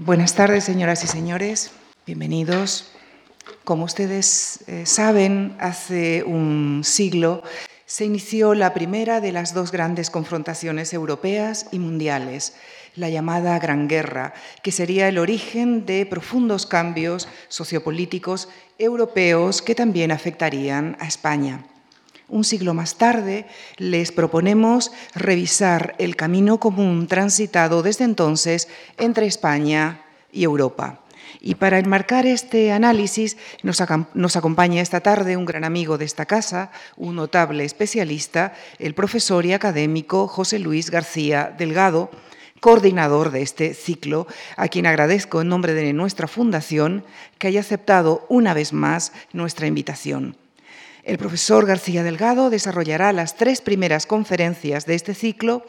Buenas tardes, señoras y señores. Bienvenidos. Como ustedes eh, saben, hace un siglo se inició la primera de las dos grandes confrontaciones europeas y mundiales, la llamada Gran Guerra, que sería el origen de profundos cambios sociopolíticos europeos que también afectarían a España. Un siglo más tarde, les proponemos revisar el camino común transitado desde entonces entre España y Europa. Y para enmarcar este análisis nos, acompaña esta tarde un gran amigo de esta casa, un notable especialista, el profesor y académico José Luis García Delgado, coordinador de este ciclo, a quien agradezco en nombre de nuestra fundación que haya aceptado una vez más nuestra invitación. El profesor García Delgado desarrollará las tres primeras conferencias de este ciclo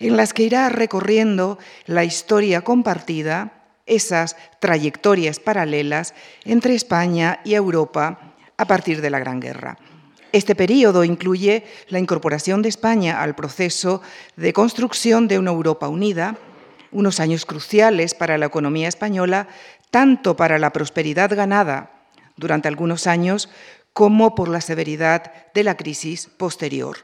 en las que irá recorriendo la historia compartida, esas trayectorias paralelas entre España y Europa a partir de la Gran Guerra. Este periodo incluye la incorporación de España al proceso de construcción de una Europa unida, unos años cruciales para la economía española, tanto para la prosperidad ganada durante algunos años como por la severidad de la crisis posterior.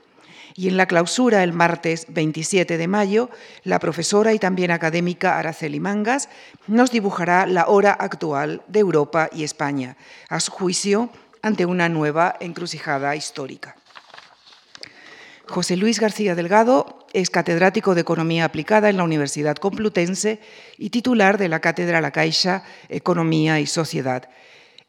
Y en la clausura, el martes 27 de mayo, la profesora y también académica Araceli Mangas nos dibujará la hora actual de Europa y España. A su juicio, ante una nueva encrucijada histórica. José Luis García Delgado es catedrático de Economía Aplicada en la Universidad Complutense y titular de la Cátedra La Caixa Economía y Sociedad.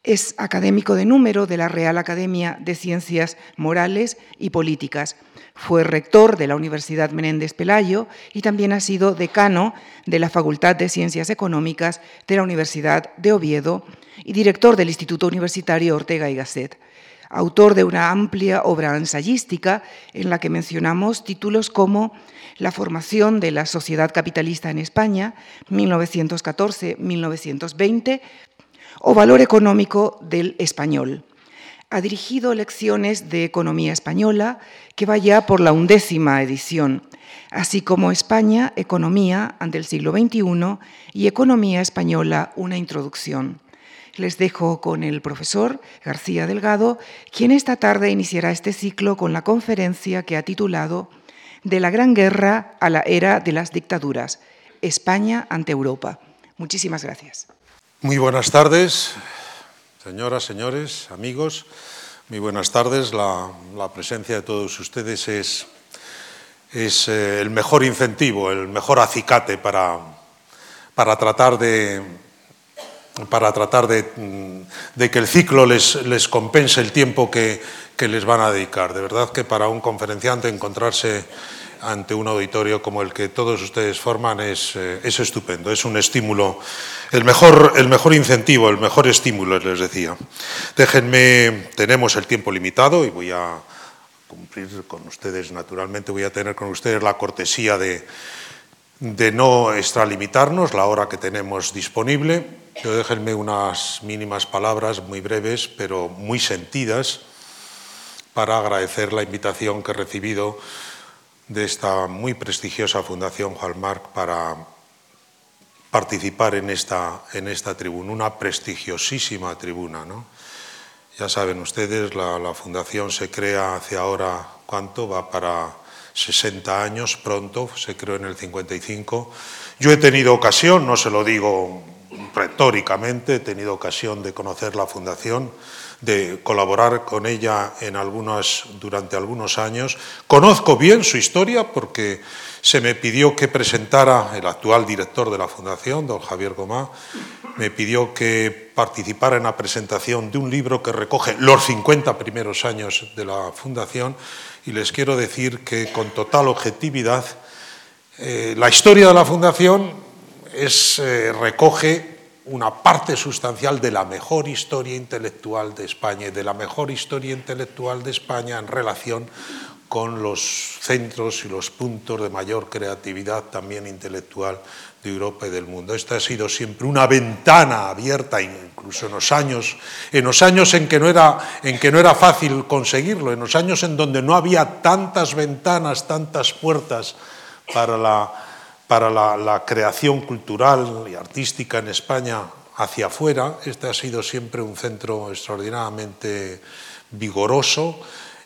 Es académico de número de la Real Academia de Ciencias Morales y Políticas. Fue rector de la Universidad Menéndez Pelayo y también ha sido decano de la Facultad de Ciencias Económicas de la Universidad de Oviedo y director del Instituto Universitario Ortega y Gasset. Autor de una amplia obra ensayística en la que mencionamos títulos como La formación de la sociedad capitalista en España, 1914-1920, o Valor económico del español. Ha dirigido lecciones de economía española que vaya por la undécima edición, así como España, Economía ante el siglo XXI y Economía Española, una introducción. Les dejo con el profesor García Delgado, quien esta tarde iniciará este ciclo con la conferencia que ha titulado De la Gran Guerra a la Era de las Dictaduras, España ante Europa. Muchísimas gracias. Muy buenas tardes, señoras, señores, amigos. Muy buenas tardes. La, presencia de todos ustedes es, es eh, el mejor incentivo, el mejor acicate para, para tratar de para tratar de, que el ciclo les, les, compense el tiempo que, les van a dedicar. De verdad que para un conferenciante encontrarse ante un auditorio como el que todos ustedes forman es, eh, es estupendo, es un estímulo, el mejor, el mejor incentivo, el mejor estímulo, les decía. Déjenme, tenemos el tiempo limitado y voy a cumplir con ustedes, naturalmente voy a tener con ustedes la cortesía de, de no extralimitarnos la hora que tenemos disponible. Yo déjenme unas mínimas palabras muy breves, pero muy sentidas, para agradecer la invitación que he recibido de esta muy prestigiosa Fundación Hallmark para participar en esta, en esta tribuna, una prestigiosísima tribuna. ¿no? Ya saben ustedes, la, la Fundación se crea hace ahora, ¿cuánto? Va para 60 años pronto, se creó en el 55. Yo he tenido ocasión, no se lo digo retóricamente, he tenido ocasión de conocer la fundación, de colaborar con ella en algunas, durante algunos años. Conozco bien su historia porque se me pidió que presentara, el actual director de la fundación, don Javier Gomá, me pidió que participara en la presentación de un libro que recoge los 50 primeros años de la fundación y les quiero decir que con total objetividad eh, la historia de la Fundación es, eh, recoge una parte sustancial de la mejor historia intelectual de España y de la mejor historia intelectual de España en relación con los centros y los puntos de mayor creatividad también intelectual de Europa y del mundo. Esta ha sido siempre una ventana abierta, incluso en los años, en los años en que no era, en que no era fácil conseguirlo, en los años en donde no había tantas ventanas, tantas puertas para la, para la, creación cultural y artística en España hacia afuera. Este ha sido siempre un centro extraordinariamente vigoroso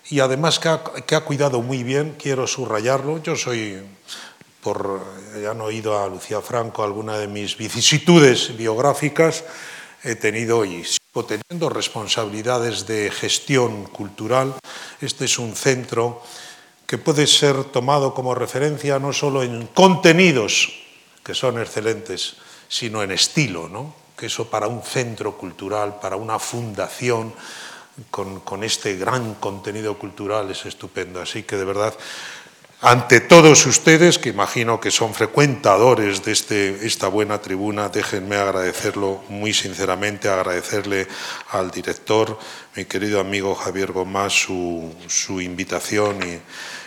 y además que ha, que ha, cuidado muy bien, quiero subrayarlo. Yo soy, por, ya han oído a Lucía Franco alguna de mis vicisitudes biográficas, he tenido y sigo teniendo responsabilidades de gestión cultural. Este es un centro que puede ser tomado como referencia no solo en contenidos, que son excelentes, sino en estilo, ¿no? que eso para un centro cultural, para una fundación con, con este gran contenido cultural es estupendo. Así que de verdad ante todos ustedes, que imagino que son frecuentadores de este, esta buena tribuna, déjenme agradecerlo muy sinceramente, agradecerle al director, mi querido amigo Javier Gomás, su, su invitación y,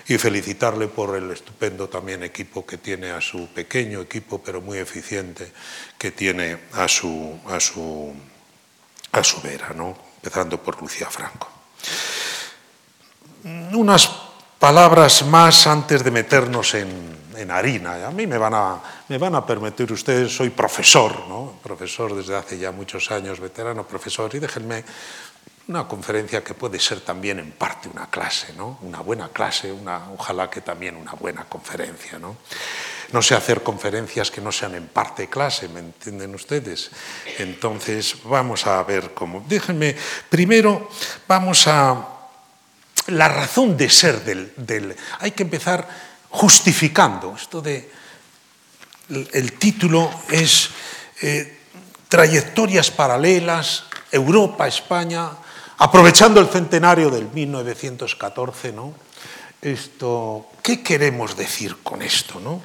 y, felicitarle por el estupendo también equipo que tiene, a su pequeño equipo, pero muy eficiente, que tiene a su, a su, a su vera, empezando por Lucía Franco. Unas palabras más antes de meternos en, harina. A mí me van a, me van a permitir ustedes, soy profesor, ¿no? profesor desde hace ya muchos años, veterano profesor, y déjenme una conferencia que puede ser también en parte una clase, ¿no? una buena clase, una, ojalá que también una buena conferencia. ¿no? no sé hacer conferencias que no sean en parte clase, ¿me entienden ustedes? Entonces, vamos a ver cómo. Déjenme, primero vamos a la razón de ser del, Hay que empezar justificando. Esto de... El, título es eh, Trayectorias paralelas, Europa, España, aprovechando el centenario del 1914, ¿no? Esto, ¿Qué queremos decir con esto? ¿no?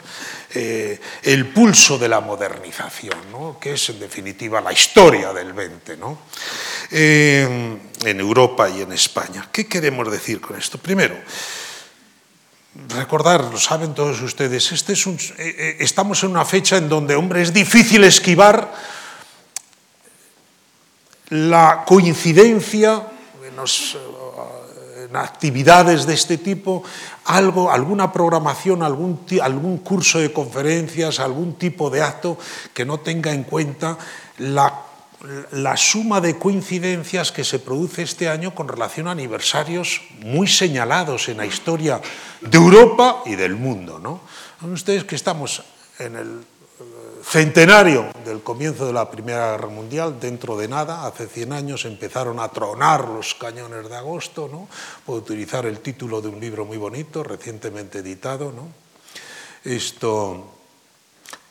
Eh, el pulso de la modernización, ¿no? que es en definitiva la historia del 20. ¿no? en Europa y en España. ¿Qué queremos decir con esto? Primero, recordar, lo saben todos ustedes, este es un, eh, eh, estamos en una fecha en donde, hombre, es difícil esquivar la coincidencia en, en actividades de este tipo, algo, alguna programación, algún, algún curso de conferencias, algún tipo de acto que no tenga en cuenta la la suma de coincidencias que se produce este año con relación a aniversarios muy señalados en la historia de Europa y del mundo. ¿no? ustedes que estamos en el eh, centenario del comienzo de la Primera Guerra Mundial, dentro de nada, hace 100 años empezaron a tronar los cañones de agosto, ¿no? puedo utilizar el título de un libro muy bonito, recientemente editado. ¿no? Esto,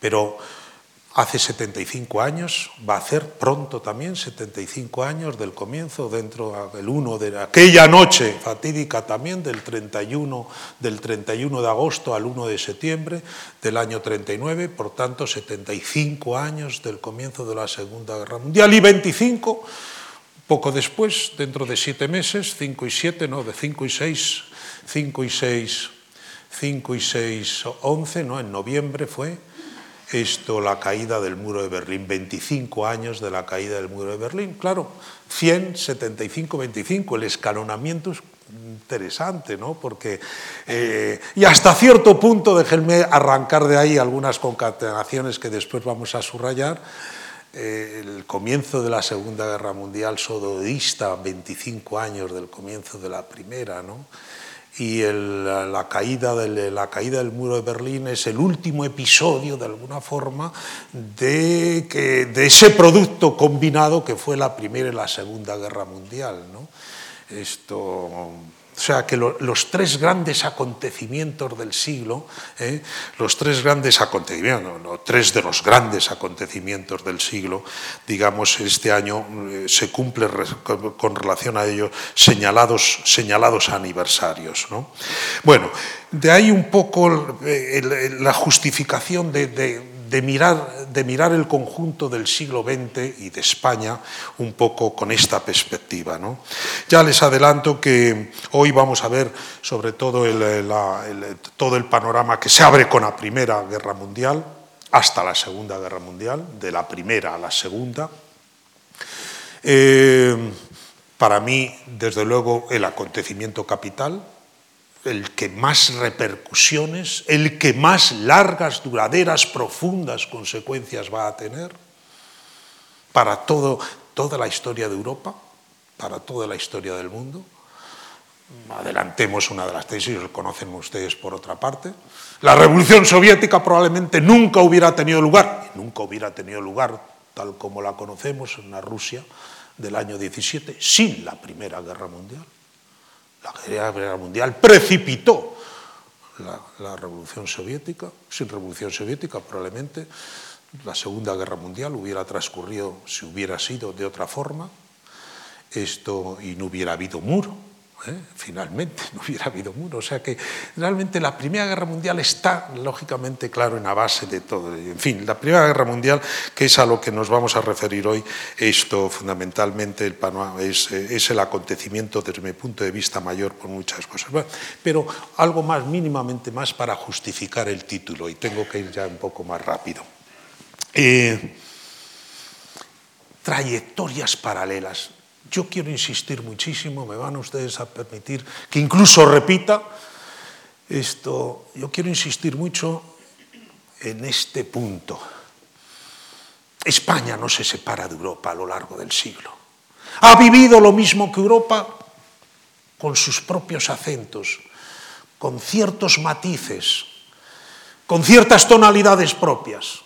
pero hace 75 años, va a hacer pronto también 75 años del comienzo, dentro del 1 de aquella noche fatídica también del 31, del 31 de agosto al 1 de septiembre del año 39, por tanto 75 años del comienzo de la Segunda Guerra Mundial y 25 poco después, dentro de siete meses, 5 y 7, no, de 5 y 6, 5 y 6, 5 y 6, 11, ¿no? en noviembre fue, esto, la caída del muro de Berlín, 25 años de la caída del muro de Berlín. Claro, 100, 75, 25, el escalonamiento es interesante, ¿no? Porque, eh, y hasta cierto punto, déjenme arrancar de ahí algunas concatenaciones que después vamos a subrayar. Eh, el comienzo de la Segunda Guerra Mundial sododista, 25 años del comienzo de la Primera, ¿no? Y la, caída del, la caída del muro de Berlín es el último episodio, de alguna forma, de, que, de ese producto combinado que fue la Primera y la Segunda Guerra Mundial. ¿no? Esto o sea que los tres grandes acontecimientos del siglo, ¿eh? los tres grandes acontecimientos, tres de los grandes acontecimientos del siglo, digamos, este año eh, se cumple con, relación a ello señalados, señalados aniversarios. ¿no? Bueno, de ahí un poco la justificación de mirar, de mirar el conjunto del siglo XX y de España un poco con esta perspectiva. ¿no? Ya les adelanto que hoy vamos a ver sobre todo el, todo el panorama que se abre con la Primera Guerra Mundial hasta la Segunda Guerra Mundial, de la Primera a la Segunda. Eh, para mí, desde luego, el acontecimiento capital, el que más repercusiones, el que más largas, duraderas, profundas consecuencias va a tener para todo, toda la historia de Europa, para toda la historia del mundo. Adelantemos una de las tesis, lo conocen ustedes por otra parte. La revolución soviética probablemente nunca hubiera tenido lugar, nunca hubiera tenido lugar tal como la conocemos en la Rusia del año 17, sin la Primera Guerra Mundial. La Guerra Mundial precipitó la, Revolución Soviética. Sin Revolución Soviética probablemente la Segunda Guerra Mundial hubiera transcurrido, si hubiera sido de otra forma, esto y no hubiera habido muro ¿eh? finalmente, no hubiera habido muro. O sea que realmente la Primera Guerra Mundial está lógicamente claro en la base de todo. En fin, la Primera Guerra Mundial, que es a lo que nos vamos a referir hoy, esto fundamentalmente es, es, el acontecimiento desde mi punto de vista mayor por muchas cosas. pero algo más, mínimamente más para justificar el título, y tengo que ir ya un poco más rápido. Eh, trayectorias paralelas. Yo quiero insistir muchísimo, me van ustedes a permitir que incluso repita esto, yo quiero insistir mucho en este punto. España no se separa de Europa a lo largo del siglo. Ha vivido lo mismo que Europa con sus propios acentos, con ciertos matices, con ciertas tonalidades propias.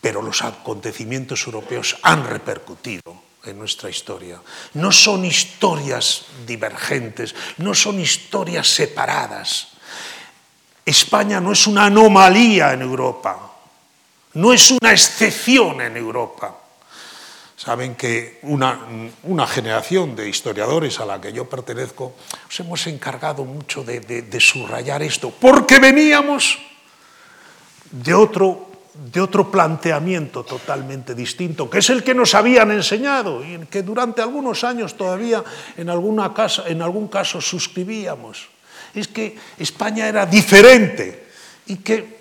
Pero los acontecimientos europeos han repercutido en nuestra historia. No son historias divergentes, no son historias separadas. España no es una anomalía en Europa, no es una excepción en Europa. Saben que una, una, generación de historiadores a la que yo pertenezco nos hemos encargado mucho de, de, de subrayar esto, porque veníamos de otro de otro planteamiento totalmente distinto, que es el que nos habían enseñado y que durante algunos años todavía en, alguna casa, en algún caso suscribíamos. Es que España era diferente y que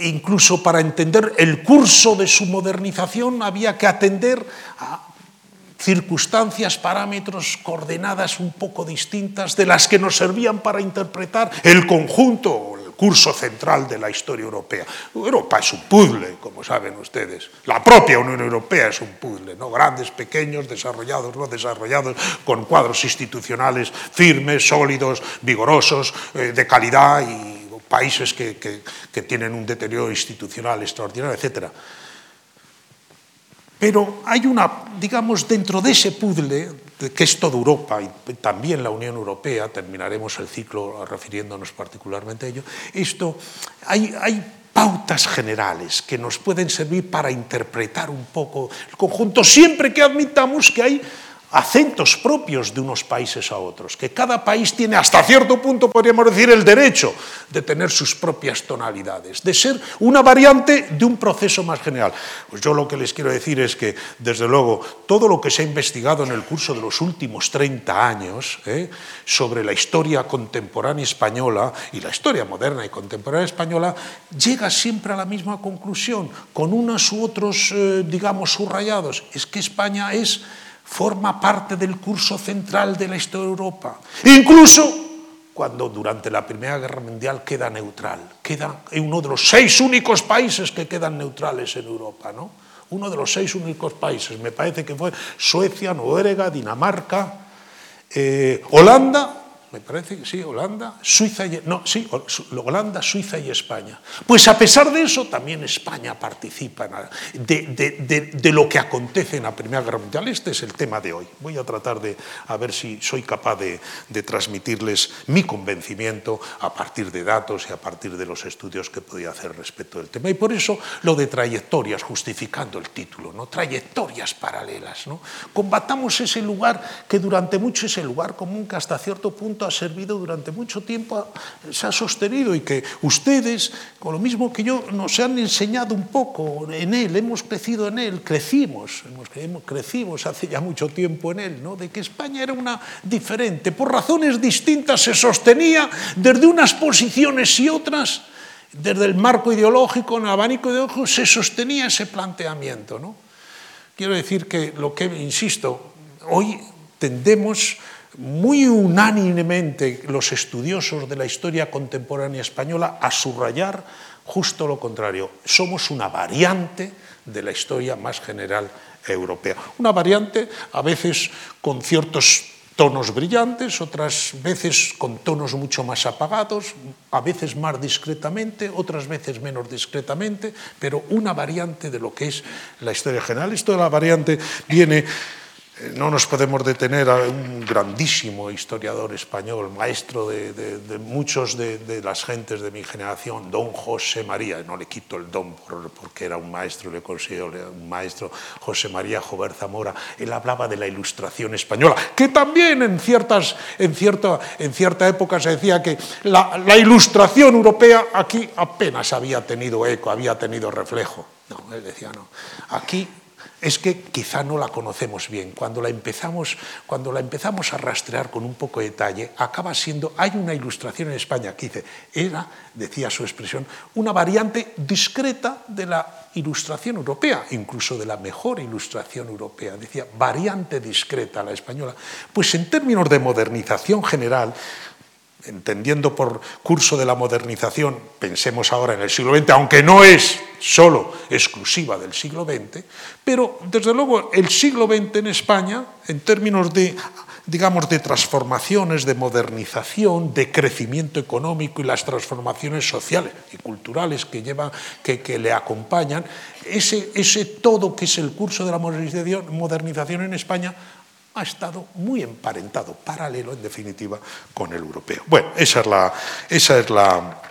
incluso para entender el curso de su modernización había que atender a circunstancias, parámetros, coordenadas un poco distintas de las que nos servían para interpretar el conjunto curso central de la historia europea. Europa es un puzzle, como saben ustedes. La propia Unión Europea es un puzzle, ¿no? Grandes, pequeños, desarrollados, no desarrollados, con cuadros institucionales firmes, sólidos, vigorosos, eh, de calidad y países que, que, que tienen un deterioro institucional extraordinario, etcétera. Pero hay una, digamos, dentro de ese puzzle, que es toda Europa y también la Unión Europea, terminaremos el ciclo refiriéndonos particularmente a ello, esto, hay, hay pautas generales que nos pueden servir para interpretar un poco el conjunto, siempre que admitamos que hay acentos propios de unos países a otros, que cada país tiene hasta cierto punto, podríamos decir, el derecho de tener sus propias tonalidades, de ser una variante de un proceso más general. Pues yo lo que les quiero decir es que, desde luego, todo lo que se ha investigado en el curso de los últimos 30 años ¿eh? sobre la historia contemporánea española y la historia moderna y contemporánea española, llega siempre a la misma conclusión, con unos u otros, eh, digamos, subrayados. Es que España es forma parte del curso central de la historia de Europa. Incluso cuando durante la Primera Guerra Mundial queda neutral, queda uno de los seis únicos países que quedan neutrales en Europa, ¿no? Uno de los seis únicos países, me parece que fue Suecia, Noruega, Dinamarca, eh, Holanda me parece que sí, Holanda, Suiza y, no, sí, Holanda, Suiza y España. Pues a pesar de eso, también España participa de, de, de, de, lo que acontece en la Primera Guerra Mundial. Este es el tema de hoy. Voy a tratar de a ver si soy capaz de, transmitirles mi convencimiento a partir de datos y a partir de los estudios que podía hacer respecto del tema. Y por eso lo de trayectorias, justificando el título, ¿no? trayectorias paralelas. ¿no? Combatamos ese lugar que durante mucho es el lugar común que hasta cierto punto ha servido durante mucho tiempo, se ha sostenido y que ustedes, con lo mismo que yo, nos han enseñado un poco en él, hemos crecido en él, crecimos, hemos, crecimos hace ya mucho tiempo en él, ¿no? de que España era una diferente, por razones distintas se sostenía desde unas posiciones y otras, desde el marco ideológico, en el abanico ideológico, se sostenía ese planteamiento. ¿no? Quiero decir que lo que, insisto, hoy tendemos muy unánimemente los estudiosos de la historia contemporánea española a subrayar justo lo contrario. Somos una variante de la historia más general europea. Una variante a veces con ciertos tonos brillantes, otras veces con tonos mucho más apagados, a veces más discretamente, otras veces menos discretamente, pero una variante de lo que es la historia general. Esto de la variante viene no nos podemos detener a un grandísimo historiador español, maestro de, muchos de, las gentes de mi generación, don José María, no le quito el don porque era un maestro, le considero un maestro, José María Jover Zamora, él hablaba de la ilustración española, que también en, ciertas, en, cierta, en cierta época se decía que la, la ilustración europea aquí apenas había tenido eco, había tenido reflejo. No, él decía no, aquí es que quizá no la conocemos bien. Cuando la empezamos, cuando la empezamos a rastrear con un poco de detalle, acaba siendo, hay una ilustración en España que dice, era, decía su expresión, una variante discreta de la ilustración europea, incluso de la mejor ilustración europea. Decía, variante discreta la española. Pues en términos de modernización general, entendiendo por curso de la modernización, pensemos ahora en el siglo XX, aunque no es solo exclusiva del siglo XX, pero desde luego el siglo XX en España, en términos de digamos, de transformaciones, de modernización, de crecimiento económico y las transformaciones sociales y culturales que, que, le acompañan, ese, todo que es el curso de la modernización en España ha estado muy emparentado, paralelo en definitiva con el europeo. Bueno, esa es la, esa es la,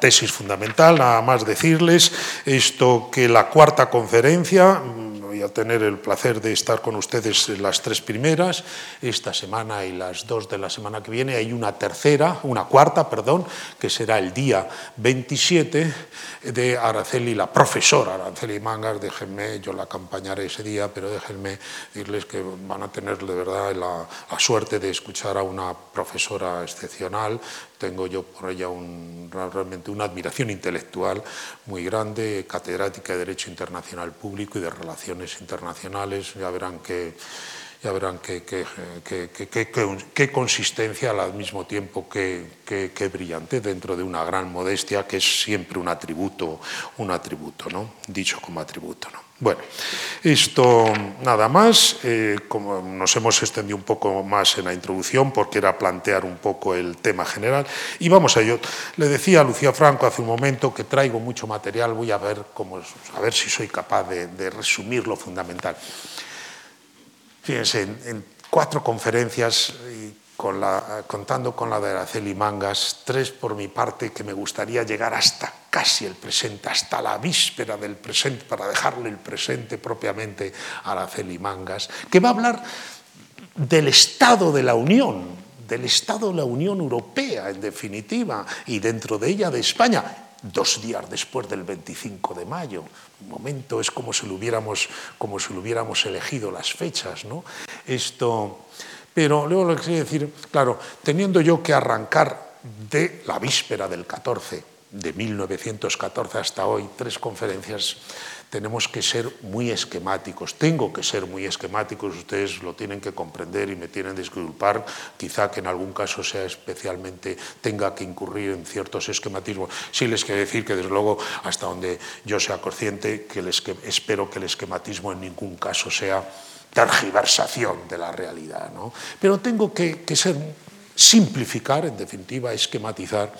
tesis fundamental, nada más decirles esto que la cuarta conferencia voy a tener el placer de estar con ustedes las tres primeras, esta semana y las dos de la semana que viene. Hay una tercera, una cuarta, perdón, que será el día 27 de Araceli, la profesora Araceli Mangas. Déjenme, yo la acompañaré ese día, pero déjenme decirles que van a tener de verdad la, la suerte de escuchar a una profesora excepcional, tengo yo por ella realmente una admiración intelectual muy grande, catedrática de Derecho Internacional Público y de Relaciones Internacionales. Ya verán que ya verán qué, consistencia al mismo tiempo que, brillante dentro de una gran modestia que es siempre un atributo, un atributo, ¿no? dicho como atributo. ¿no? Bueno, esto nada más, eh, como nos hemos extendido un poco más en la introducción porque era plantear un poco el tema general y vamos a ello. Le decía a Lucía Franco hace un momento que traigo mucho material, voy a ver, cómo, a ver si soy capaz de resumir lo fundamental. Fíjense, en, cuatro conferencias, contando con la de Araceli Mangas, tres por mi parte que me gustaría llegar hasta casi el presente, hasta la víspera del presente, para dejarle el presente propiamente a Araceli Mangas, que va a hablar del estado de la Unión, del estado de la Unión Europea, en definitiva, y dentro de ella de España, dos días después del 25 de mayo. Un momento es como si lo hubiéramos, como si lo hubiéramos elegido las fechas, ¿no? Esto, pero luego lo que quiero decir, claro, teniendo yo que arrancar de la víspera del 14, de 1914 hasta hoy, tres conferencias tenemos que ser muy esquemáticos. Tengo que ser muy esquemáticos, ustedes lo tienen que comprender y me tienen que disculpar, quizá que en algún caso sea especialmente, tenga que incurrir en ciertos esquematismos. Sí les quiero decir que desde luego, hasta donde yo sea consciente, que espero que el esquematismo en ningún caso sea tergiversación de la realidad. ¿no? Pero tengo que, ser simplificar, en definitiva, esquematizar.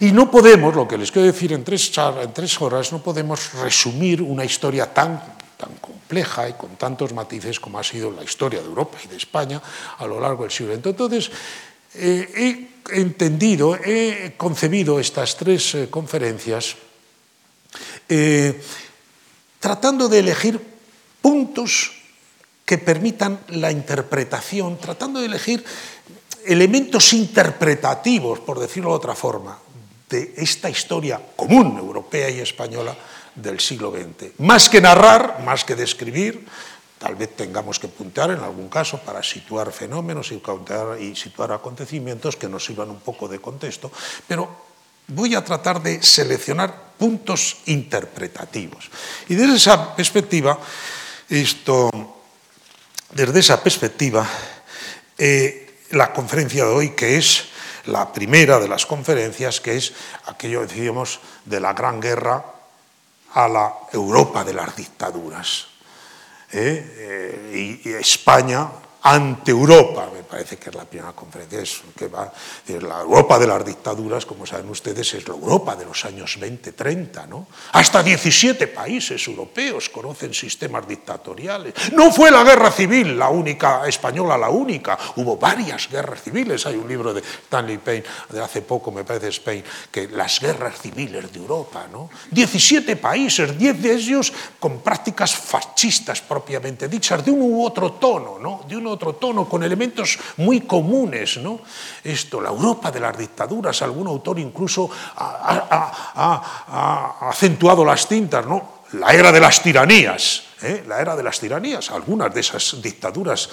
Y no podemos, lo que les quiero decir en tres, en tres horas, no podemos resumir una historia tan, tan compleja y con tantos matices como ha sido la historia de Europa y de España a lo largo del siglo. Entonces, eh, he entendido, he concebido estas tres eh, conferencias eh, tratando de elegir puntos que permitan la interpretación, tratando de elegir elementos interpretativos, por decirlo de otra forma, de esta historia común europea y española del siglo XX. Más que narrar, más que describir, tal vez tengamos que puntear en algún caso para situar fenómenos y, situar acontecimientos que nos sirvan un poco de contexto, pero voy a tratar de seleccionar puntos interpretativos. Y desde esa perspectiva, esto, desde esa perspectiva, eh, la conferencia de hoy, que es la primera de las conferencias, que es aquello, decíamos, de la Gran Guerra a la Europa de las dictaduras. ¿eh? Eh, y España ante Europa, me parece que es la primera conferencia, es que va, la Europa de las dictaduras, como saben ustedes, es la Europa de los años 20-30, ¿no? Hasta 17 países europeos conocen sistemas dictatoriales. No fue la guerra civil la única española, la única, hubo varias guerras civiles. Hay un libro de Stanley Payne de hace poco, me parece Spain, que las guerras civiles de Europa, ¿no? 17 países, 10 de ellos con prácticas fascistas propiamente dichas, de uno u otro tono, ¿no? De uno otro tono, con elementos muy comunes. ¿no? Esto, la Europa de las dictaduras, algún autor incluso ha, acentuado las tintas, ¿no? la era de las tiranías. ¿eh? la era de las tiranías, algunas de esas dictaduras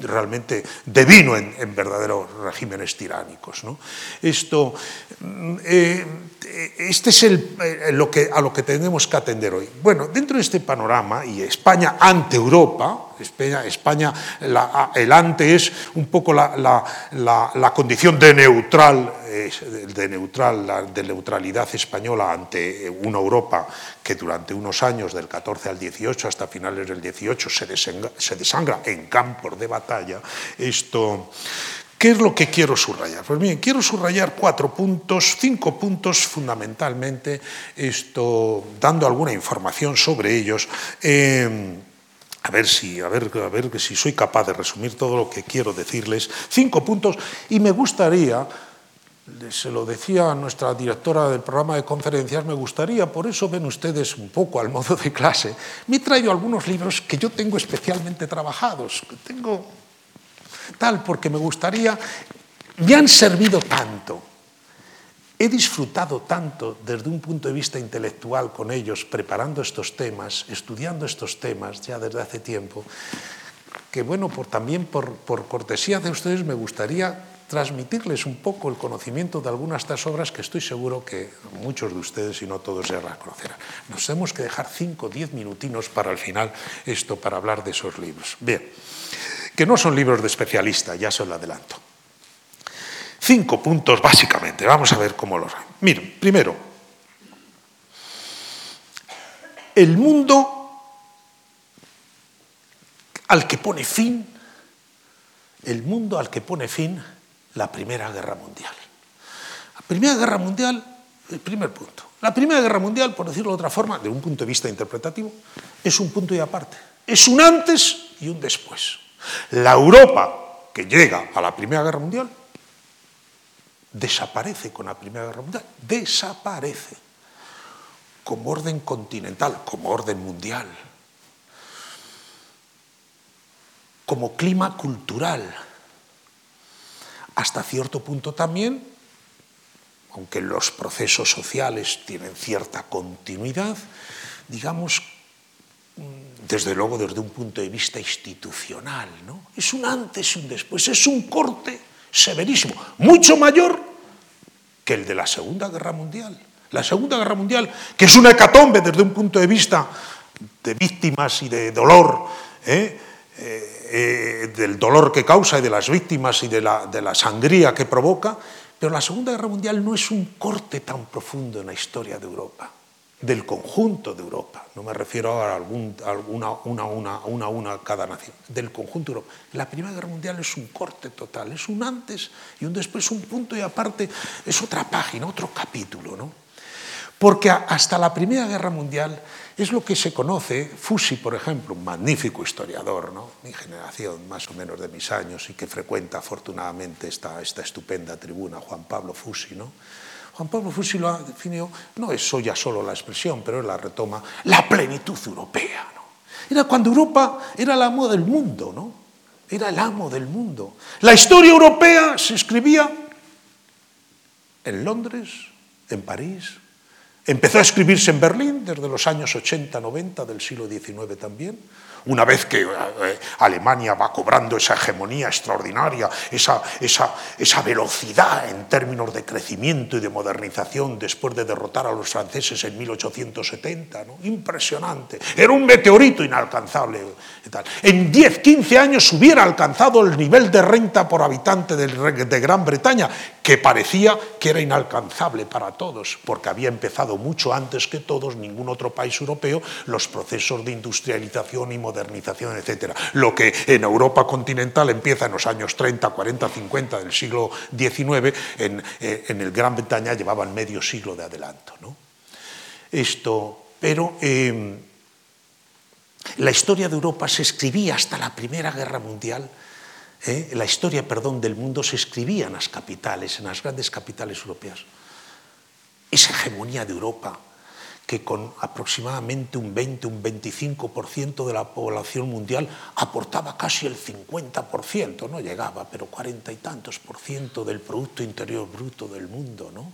realmente devino en, verdaderos regímenes tiránicos. ¿no? Esto, mm, eh, este es eh, lo que, a lo que tenemos que atender hoy. Bueno, dentro de este panorama, y España ante Europa, España, España el ante es un poco la, condición de neutral, de, neutral, de neutralidad española ante una Europa que durante unos años, del 14 al 18 hasta finales del 18, se, se desangra en campos de batalla. Esto ¿Qué es lo que quiero subrayar? Pues bien, quiero subrayar cuatro puntos, cinco puntos fundamentalmente, esto, dando alguna información sobre ellos. Eh, a ver, si, a, ver, a ver si soy capaz de resumir todo lo que quiero decirles. Cinco puntos. Y me gustaría, se lo decía a nuestra directora del programa de conferencias, me gustaría, por eso ven ustedes un poco al modo de clase, me he traído algunos libros que yo tengo especialmente trabajados, tengo tal, porque me gustaría, me han servido tanto, he disfrutado tanto desde un punto de vista intelectual con ellos, preparando estos temas, estudiando estos temas ya desde hace tiempo, que bueno, por, también por, por cortesía de ustedes me gustaría transmitirles un poco el conocimiento de algunas de estas obras que estoy seguro que muchos de ustedes, y no todos, ya las conocerán. Nos tenemos que dejar 5 o 10 minutinos para el final esto, para hablar de esos libros. Bien que no son libros de especialista, ya se lo adelanto. Cinco puntos básicamente, vamos a ver cómo los... Miren, primero, el mundo al que pone fin, el mundo al que pone fin la Primera Guerra Mundial. La Primera Guerra Mundial, el primer punto. La Primera Guerra Mundial, por decirlo de otra forma, de un punto de vista interpretativo, es un punto y aparte. Es un antes y un después. La Europa que llega a la Primera Guerra Mundial desaparece con la Primera Guerra Mundial, desaparece como orden continental, como orden mundial, como clima cultural. Hasta cierto punto también, aunque los procesos sociales tienen cierta continuidad, digamos desde luego desde un punto de vista institucional. ¿no? Es un antes un después, es un corte severísimo, mucho mayor que el de la Segunda Guerra Mundial. La Segunda Guerra Mundial, que es una hecatombe desde un punto de vista de víctimas y de dolor, ¿eh? Eh, eh, del dolor que causa y de las víctimas y de la sangría que provoca, pero la Segunda Guerra Mundial no es un corte tan profundo en la historia de Europa del conjunto de Europa, no me refiero a, algún, una, una, una, una, una cada nación, del conjunto de Europa. La Primera Guerra Mundial es un corte total, es un antes y un después, un punto y aparte, es otra página, otro capítulo. ¿no? Porque hasta la Primera Guerra Mundial es lo que se conoce, Fusi, por ejemplo, un magnífico historiador, ¿no? mi generación, más o menos de mis años, y que frecuenta afortunadamente esta, esta estupenda tribuna, Juan Pablo Fusi, ¿no? Juan Pablo Fusi lo ha definido, no es ya solo la expresión, pero la retoma, la plenitud europea. ¿no? Era cuando Europa era el amo del mundo, ¿no? Era el amo del mundo. La historia europea se escribía en Londres, en París, Empezó a escribirse en Berlín desde los años 80-90 del siglo XIX también una vez que eh, Alemania va cobrando esa hegemonía extraordinaria, esa, esa, esa, velocidad en términos de crecimiento y de modernización después de derrotar a los franceses en 1870, ¿no? impresionante. Era un meteorito inalcanzable. En 10, 15 años hubiera alcanzado el nivel de renta por habitante de Gran Bretaña, que parecía que era inalcanzable para todos, porque había empezado mucho antes que todos, ningún otro país europeo, los procesos de industrialización y modernización, etc. Lo que en Europa continental empieza en los años 30, 40, 50 del siglo XIX, en, eh, el Gran Bretaña llevaban medio siglo de adelanto. Esto, pero em, la historia de Europa se escribía hasta la Primera Guerra Mundial ¿eh? la historia perdón, del mundo se escribía en las capitales, en las grandes capitales europeas. Esa hegemonía de Europa, que con aproximadamente un 20, un 25% de la población mundial aportaba casi el 50%, no llegaba, pero cuarenta y tantos por ciento del Producto Interior Bruto del mundo, ¿no?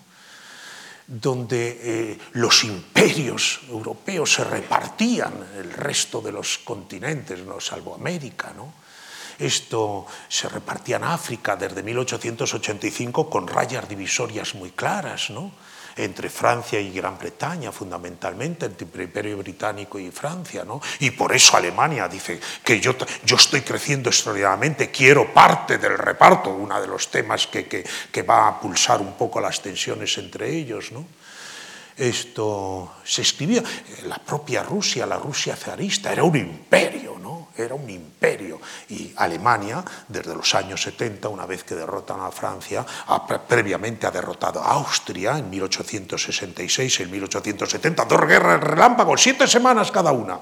donde eh, los imperios europeos se repartían el resto de los continentes, ¿no? salvo América, ¿no? Esto se repartía en África desde 1885 con rayas divisorias muy claras, ¿no? entre Francia y Gran Bretaña, fundamentalmente, entre el Imperio Británico y Francia. ¿no? Y por eso Alemania dice que yo, yo estoy creciendo extraordinariamente, quiero parte del reparto, uno de los temas que, que, que va a pulsar un poco las tensiones entre ellos. ¿no? Esto se escribía, la propia Rusia, la Rusia zarista, era un imperio, ¿no? Era un imperio. Y Alemania, desde los años 70, una vez que derrotan a Francia, previamente ha derrotado a Austria en 1866 y en 1870, dos guerras relámpagos, siete semanas cada una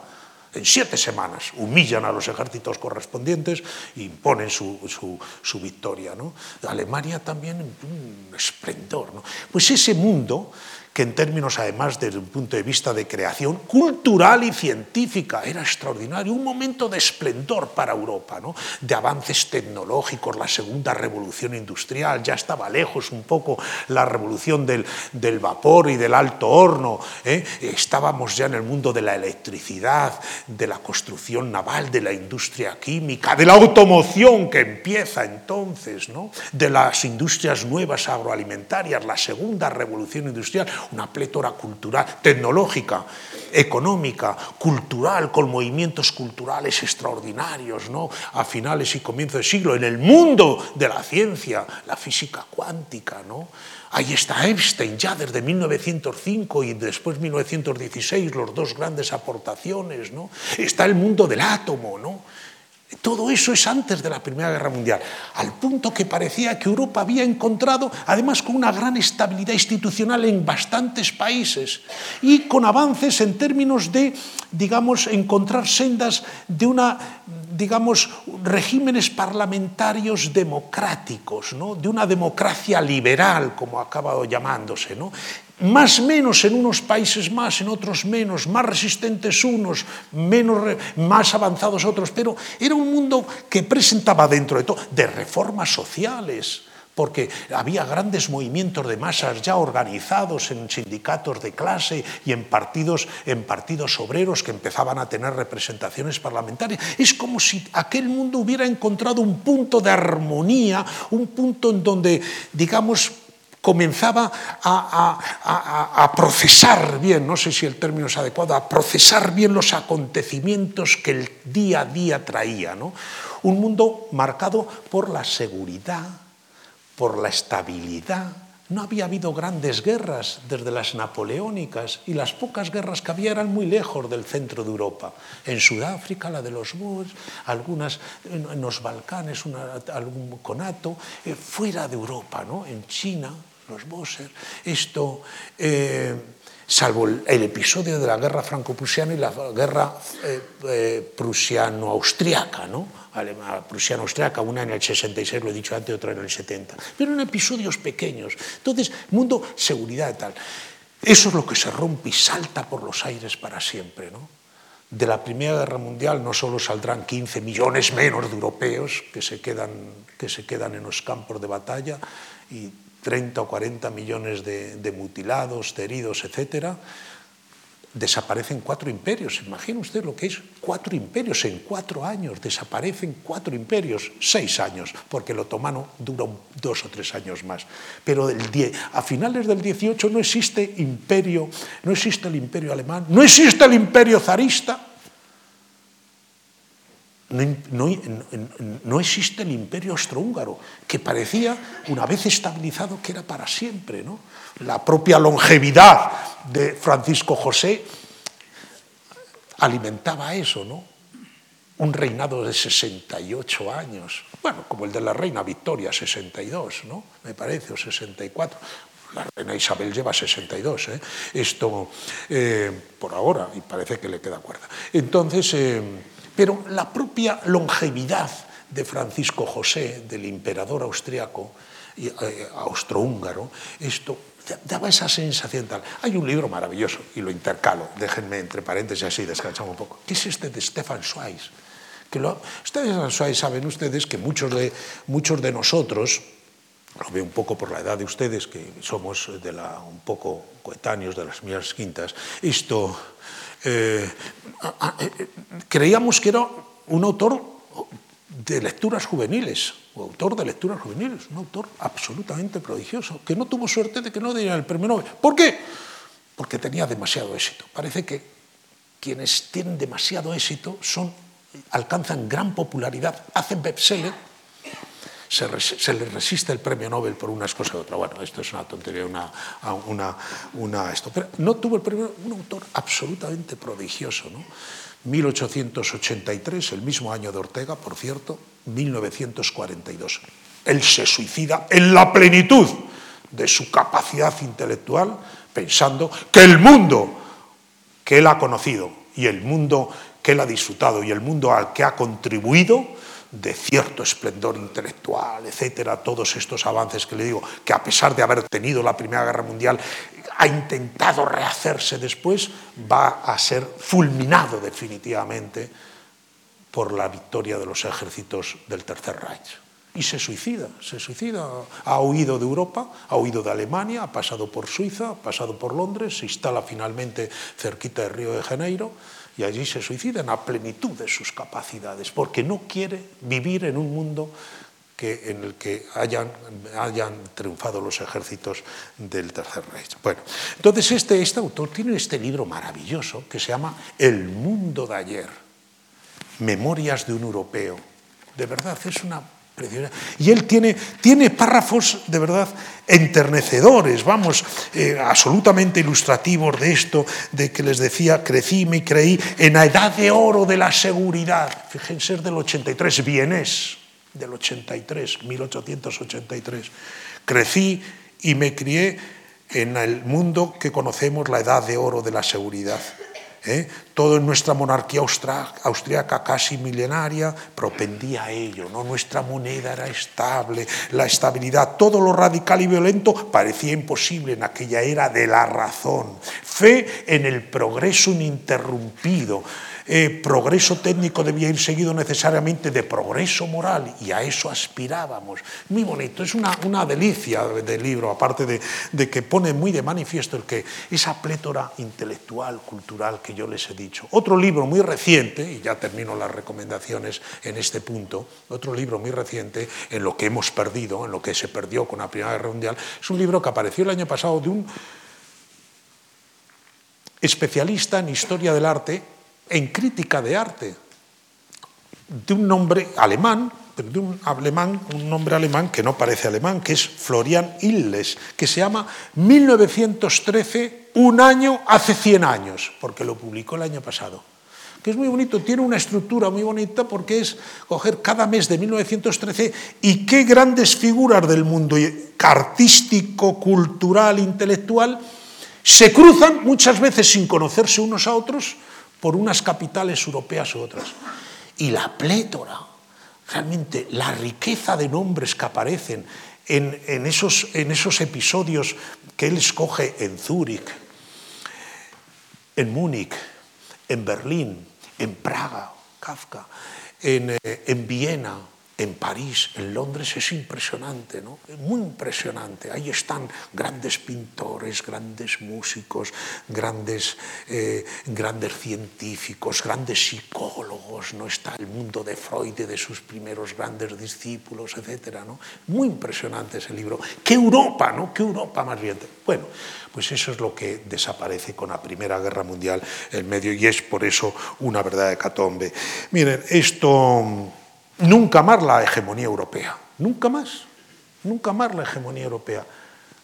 en siete semanas humillan a los ejércitos correspondientes e imponen su, su, victoria. ¿no? Alemania también un esplendor. ¿no? Pues ese mundo que en términos además desde un punto de vista de creación cultural y científica era extraordinario, un momento de esplendor para Europa, ¿no? de avances tecnológicos, la segunda revolución industrial, ya estaba lejos un poco la revolución del, del vapor y del alto horno, ¿eh? estábamos ya en el mundo de la electricidad, de la construcción naval, de la industria química, de la automoción que empieza entonces, ¿no? de las industrias nuevas agroalimentarias, la segunda revolución industrial, una plétora cultural, tecnológica, económica, cultural, con movimientos culturales extraordinarios, ¿no? a finales y comienzos del siglo, en el mundo de la ciencia, la física cuántica. ¿no? Ahí está Einstein ya desde 1905 y después 1916, los dos grandes aportaciones. ¿no? Está el mundo del átomo, ¿no? Todo eso es antes de la Primera Guerra Mundial, al punto que parecía que Europa había encontrado, además con una gran estabilidad institucional en bastantes países y con avances en términos de, digamos, encontrar sendas de una, digamos, regímenes parlamentarios democráticos, ¿no? de una democracia liberal, como ha acabado llamándose, ¿no? Más menos en unos países más, en otros menos, más resistentes unos, menos, más avanzados otros, pero era un mundo que presentaba dentro de todo de reformas sociales, porque había grandes movimientos de masas ya organizados en sindicatos de clase y en partidos, en partidos obreros que empezaban a tener representaciones parlamentarias. Es como si aquel mundo hubiera encontrado un punto de armonía, un punto en donde, digamos, comenzaba a, procesar bien, no sé si el término es adecuado, a procesar bien los acontecimientos que el día a día traía. ¿no? Un mundo marcado por la seguridad, por la estabilidad. No había habido grandes guerras desde las napoleónicas y las pocas guerras que había eran muy lejos del centro de Europa. En Sudáfrica, la de los Boers, algunas en los Balcanes, una, algún conato, eh, fuera de Europa, ¿no? en China, los Bosser, esto, eh, salvo el, episodio de la guerra franco-prusiana y la guerra eh, eh, prusiano-austriaca, ¿no? prusiano-austriaca, una en el 66, lo he dicho antes, otra en el 70, pero en episodios pequeños. Entonces, mundo, seguridad tal. Eso es lo que se rompe y salta por los aires para siempre, ¿no? De la Primera Guerra Mundial no solo saldrán 15 millones menos de europeos que se quedan, que se quedan en los campos de batalla y 30 o 40 millones de, mutilados, de heridos, etcétera, desaparecen cuatro imperios. Imagina usted lo que es cuatro imperios en cuatro años. Desaparecen cuatro imperios, seis años, porque el otomano dura dos o tres años más. Pero a finales del 18 no existe imperio, no existe el imperio alemán, no existe el imperio zarista. No, existe el imperio austrohúngaro, que parecía, una vez estabilizado, que era para siempre. ¿no? La propia longevidad de Francisco José alimentaba eso, ¿no? Un reinado de 68 años, bueno, como el de la reina Victoria, 62, ¿no? Me parece, o 64. La reina Isabel lleva 62, ¿eh? Esto, eh, por ahora, y parece que le queda cuerda. Entonces, eh, pero la propia longevidad de Francisco José, del emperador austriaco, eh, austrohúngaro, esto daba esa sensación tal. Hay un libro maravilloso, y lo intercalo, déjenme entre paréntesis así, descansamos un poco, que es este de Stefan Zweig. Que lo, ustedes, Zweig, saben ustedes que muchos de, muchos de nosotros, lo veo un poco por la edad de ustedes, que somos de la, un poco coetáneos de las mías quintas, esto, eh, eh, creíamos que era un autor de lecturas juveniles, autor de lecturas juveniles, un autor absolutamente prodigioso, que no tuvo suerte de que no diera el premio Nobel. ¿Por qué? Porque tenía demasiado éxito. Parece que quienes tienen demasiado éxito son, alcanzan gran popularidad, hacen bestseller, se, se, les resiste el premio Nobel por unas cosas u otras. Bueno, esto es una tontería, una, una, una esto. Pero no tuvo el premio, un autor absolutamente prodigioso, ¿no? 1883, el mismo año de Ortega, por cierto, 1942. Él se suicida en la plenitud de su capacidad intelectual, pensando que el mundo que él ha conocido y el mundo que él ha disfrutado y el mundo al que ha contribuido de cierto esplendor intelectual, etcétera, todos estos avances que le digo, que a pesar de haber tenido la Primera Guerra Mundial, ha intentado rehacerse después, va a ser fulminado definitivamente por la victoria de los ejércitos del Tercer Reich. Y se suicida, se suicida. Ha huido de Europa, ha huido de Alemania, ha pasado por Suiza, ha pasado por Londres, se instala finalmente cerquita de Río de Janeiro y allí se suicida en la plenitud de sus capacidades, porque no quiere vivir en un mundo que, en el que hayan, hayan, triunfado los ejércitos del Tercer Reich. Bueno, entonces este, este autor tiene este libro maravilloso que se llama El mundo de ayer, Memorias de un europeo. De verdad, es una y él tiene, párrafos de verdad enternecedores, vamos, eh, absolutamente ilustrativos de esto, de que les decía, crecí, me creí en la edad de oro de la seguridad. Fíjense, del 83, vienes del 83, 1883. Crecí y me crié en el mundo que conocemos la edad de oro de la seguridad. ¿Eh? todo en nuestra monarquía austriaca casi milenaria propendía a ello, ¿no? nuestra moneda era estable, la estabilidad, todo lo radical y violento parecía imposible en aquella era de la razón, fe en el progreso ininterrumpido, eh, progreso técnico debía ir seguido necesariamente de progreso moral y a eso aspirábamos. Muy bonito, es una, una delicia del libro, aparte de, de, que pone muy de manifiesto el que esa plétora intelectual, cultural que yo les he dicho. Otro libro muy reciente, y ya termino las recomendaciones en este punto, otro libro muy reciente en lo que hemos perdido, en lo que se perdió con la Primera Guerra Mundial, es un libro que apareció el año pasado de un especialista en historia del arte en crítica de arte, de un nombre alemán, pero de un alemán, un nombre alemán que no parece alemán, que es Florian Illes, que se llama 1913, un año hace 100 años, porque lo publicó el año pasado. Que es muy bonito, tiene una estructura muy bonita porque es coger cada mes de 1913 y qué grandes figuras del mundo artístico, cultural, intelectual se cruzan muchas veces sin conocerse unos a otros por unas capitales europeas u otras. Y la plétora, realmente la riqueza de nombres que aparecen en, esos, en esos episodios que él escoge en Zúrich, en Múnich, en Berlín, en Praga, Kafka, en, eh, en Viena, en París, en Londres es impresionante, ¿no? Muy impresionante. Ahí están grandes pintores, grandes músicos, grandes, eh, grandes científicos, grandes psicólogos, ¿no? Está el mundo de Freud y de sus primeros grandes discípulos, etcétera, ¿no? Muy impresionante ese libro. ¡Qué Europa, ¿no? ¡Qué Europa más bien! Bueno, pues eso es lo que desaparece con la Primera Guerra Mundial en medio y es por eso una verdad hecatombe. Miren, esto nunca más la hegemonía europea, nunca más, nunca más la hegemonía europea.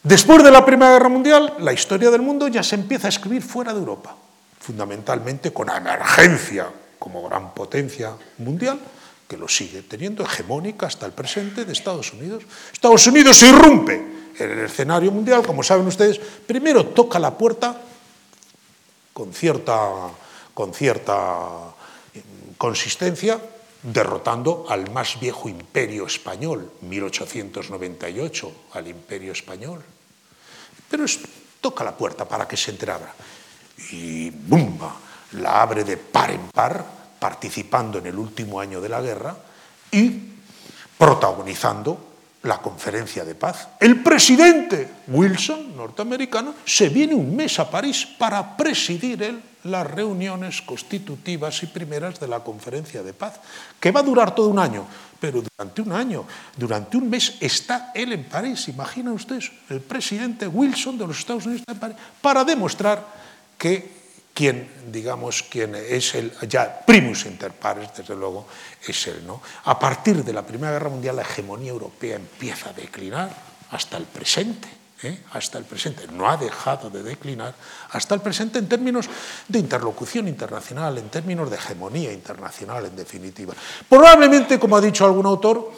Después de la Primera Guerra Mundial, la historia del mundo ya se empieza a escribir fuera de Europa, fundamentalmente con emergencia como gran potencia mundial, que lo sigue teniendo hegemónica hasta el presente de Estados Unidos. Estados Unidos irrumpe en el escenario mundial, como saben ustedes, primero toca la puerta con cierta, con cierta consistencia, derrotando al más viejo imperio español, 1898, al imperio español. Pero toca la puerta para que se entrara. Y ¡bumba! La abre de par en par, participando en el último año de la guerra y protagonizando la conferencia de paz. El presidente Wilson, norteamericano, se viene un mes a París para presidir él las reuniones constitutivas y primeras de la conferencia de paz, que va a durar todo un año, pero durante un año, durante un mes está él en París, imaginen ustedes, el presidente Wilson de los Estados Unidos está en París, para demostrar que quien, digamos, quien es el, primus inter pares, desde luego, es él. ¿no? A partir de la Primera Guerra Mundial, la hegemonía europea empieza a declinar hasta el presente. ¿eh? hasta el presente, no ha dejado de declinar hasta el presente en términos de interlocución internacional, en términos de hegemonía internacional, en definitiva. Probablemente, como ha dicho algún autor,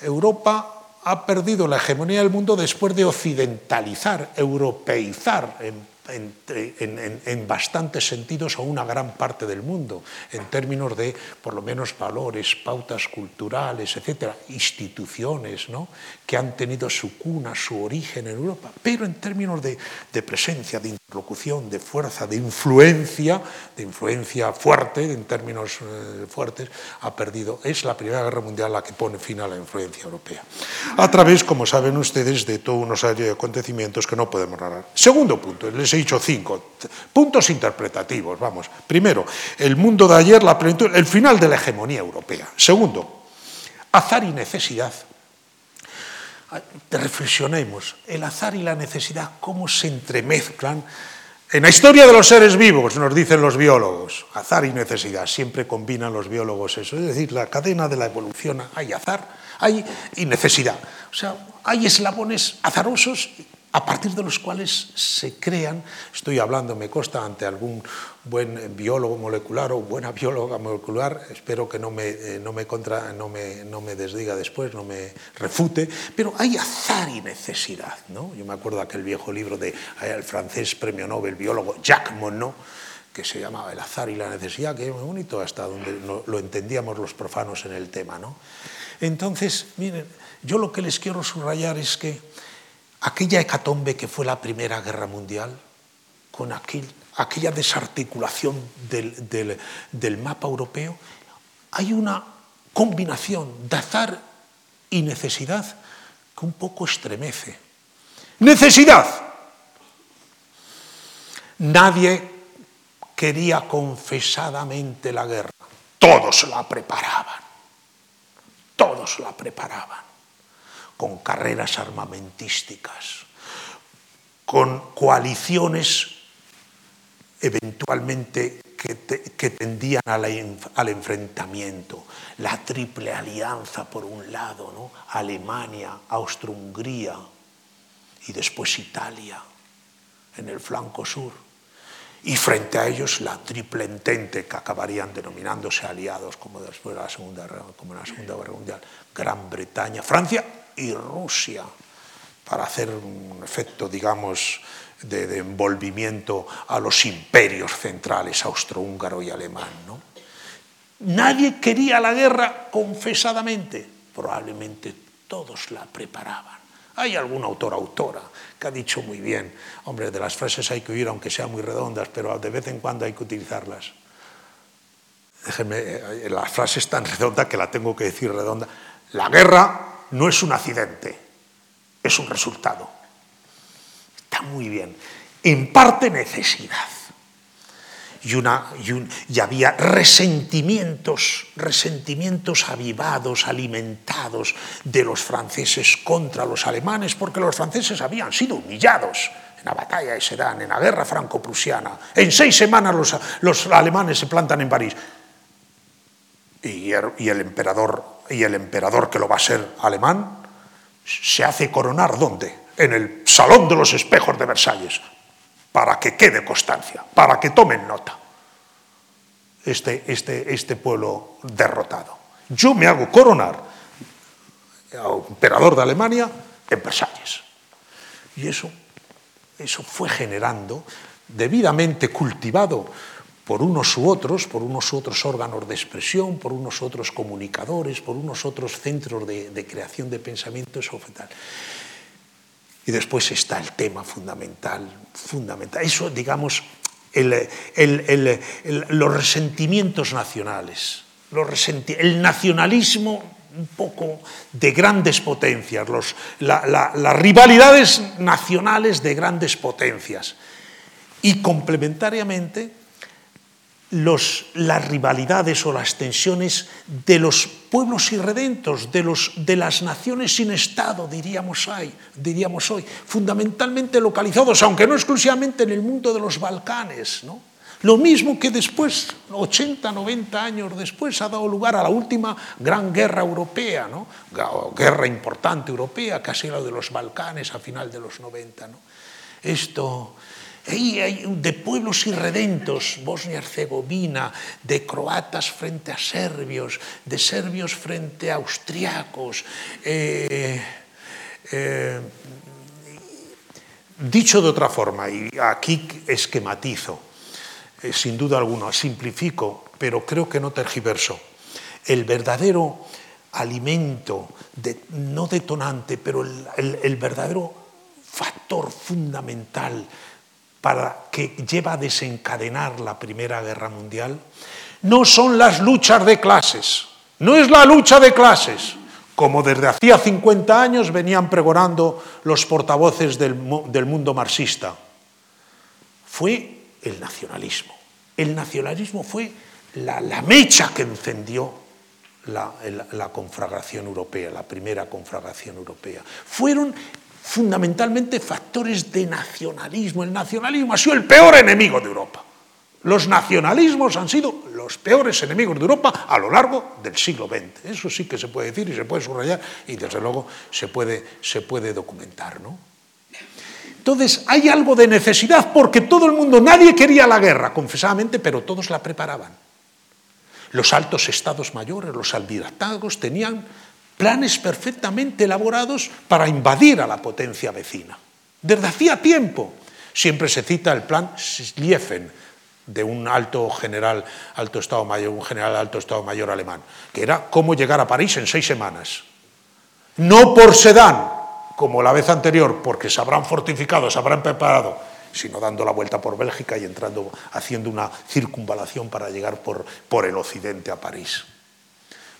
Europa ha perdido la hegemonía del mundo después de occidentalizar, europeizar en en, bastantes sentidos a una gran parte del mundo, en términos de, por lo menos, valores, pautas culturales, etcétera, instituciones ¿no? que han tenido su cuna, su origen en Europa, pero en términos de, presencia, de interlocución, de fuerza, de influencia, de influencia fuerte, en términos eh, fuertes, ha perdido. Es la Primera Guerra Mundial la que pone fin a la influencia europea, a través, como saben ustedes, de todos unos acontecimientos que no podemos narrar. Segundo punto, he dicho cinco puntos interpretativos. Vamos, primero, el mundo de ayer, la plenitud, el final de la hegemonía europea. Segundo, azar y necesidad. Reflexionemos, el azar y la necesidad, cómo se entremezclan en la historia de los seres vivos, nos dicen los biólogos, azar y necesidad, siempre combinan los biólogos eso, es decir, la cadena de la evolución, hay azar hay y necesidad. O sea, hay eslabones azarosos a partir de los cuales se crean, estoy hablando, me consta, ante algún buen biólogo molecular o buena bióloga molecular, espero que no me, eh, no me, contra, no me, no me desdiga después, no me refute, pero hay azar y necesidad. ¿no? Yo me acuerdo aquel viejo libro del de, francés premio Nobel, biólogo Jacques Monod, que se llamaba El azar y la necesidad, que es muy bonito, hasta donde lo entendíamos los profanos en el tema. ¿no? Entonces, miren, yo lo que les quiero subrayar es que aquella hecatombe que fue la Primera Guerra Mundial, con aquella desarticulación del, mapa europeo, hay una combinación de azar y necesidad que un poco estremece. Necesidad. Nadie quería confesadamente la guerra. Todos la preparaban. Todos la preparaban con carreras armamentísticas, con coaliciones eventualmente que, tendían al enfrentamiento, la triple alianza por un lado. Alemania, Austro-Hungría y después Italia en el flanco sur. Y frente a ellos la triple entente que acabarían denominándose aliados como después de la Segunda, la Segunda Guerra Mundial, Gran Bretaña, Francia y Rusia para hacer un efecto, digamos, de, envolvimiento a los imperios centrales austrohúngaro y alemán. ¿no? Nadie quería la guerra confesadamente, probablemente todos la preparaban. Hay algún autor, autora, que ha dicho muy bien, hombre, de las frases hay que oír aunque sean muy redondas, pero de vez en cuando hay que utilizarlas. Déjenme, eh, la frase es tan redonda que la tengo que decir redonda La guerra no es un accidente, es un resultado. Está muy bien. En parte necesidad. Y, había resentimientos, resentimientos avivados, alimentados de los franceses contra los alemanes, porque los franceses habían sido humillados en la batalla de Sedan, en la guerra franco-prusiana. En seis semanas los, alemanes se plantan en París. Y el emperador y el emperador que lo va a ser alemán se hace coronar ¿dónde? En el Salón de los Espejos de Versalles, para que quede constancia, para que tomen nota este, este, este pueblo derrotado. Yo me hago coronar emperador de Alemania en Versalles. Y eso, eso fue generando, debidamente cultivado por unos u otros, por unos u otros órganos de expresión, por unos u otros comunicadores, por unos otros centros de, creación de pensamiento, eso Y después está el tema fundamental, fundamental. Eso, digamos, los resentimientos nacionales, el nacionalismo un poco de grandes potencias, las rivalidades nacionales de grandes potencias. Y complementariamente las rivalidades o las tensiones de los pueblos irredentos, de, los, de las naciones sin Estado, diríamos, hay, diríamos hoy, fundamentalmente localizados, aunque no exclusivamente en el mundo de los Balcanes. ¿no? Lo mismo que después, 80, 90 años después, ha dado lugar a la última gran guerra europea, ¿no? guerra importante europea, casi la de los Balcanes a final de los 90. ¿no? Esto de pueblos irredentos, Bosnia-Herzegovina, de croatas frente a serbios, de serbios frente a austriacos. Eh, eh, dicho de otra forma, y aquí esquematizo, eh, sin duda alguna, simplifico, pero creo que no tergiverso, el verdadero alimento, no detonante, pero el verdadero factor fundamental para que lleva a desencadenar la Primera Guerra Mundial no son las luchas de clases, no es la lucha de clases, como desde hacía 50 años venían pregonando los portavoces del, mundo marxista. Fue el nacionalismo. El nacionalismo fue la, mecha que encendió la, la, conflagración europea, la primera conflagración europea. Fueron fundamentalmente factores de nacionalismo. El nacionalismo ha sido el peor enemigo de Europa. Los nacionalismos han sido los peores enemigos de Europa a lo largo del siglo XX. Eso sí que se puede decir y se puede subrayar y desde luego se puede, se puede documentar. ¿no? Entonces hay algo de necesidad porque todo el mundo, nadie quería la guerra, confesadamente, pero todos la preparaban. Los altos estados mayores, los albiratagos, tenían planes perfectamente elaborados para invadir a la potencia vecina. Desde hacía tiempo siempre se cita el plan Schlieffen de un alto general, alto estado mayor, un general alto estado mayor alemán, que era cómo llegar a París en seis semanas. No por Sedán, como la vez anterior, porque se habrán fortificado, se habrán preparado, sino dando la vuelta por Bélgica y entrando, haciendo una circunvalación para llegar por, por el occidente a París.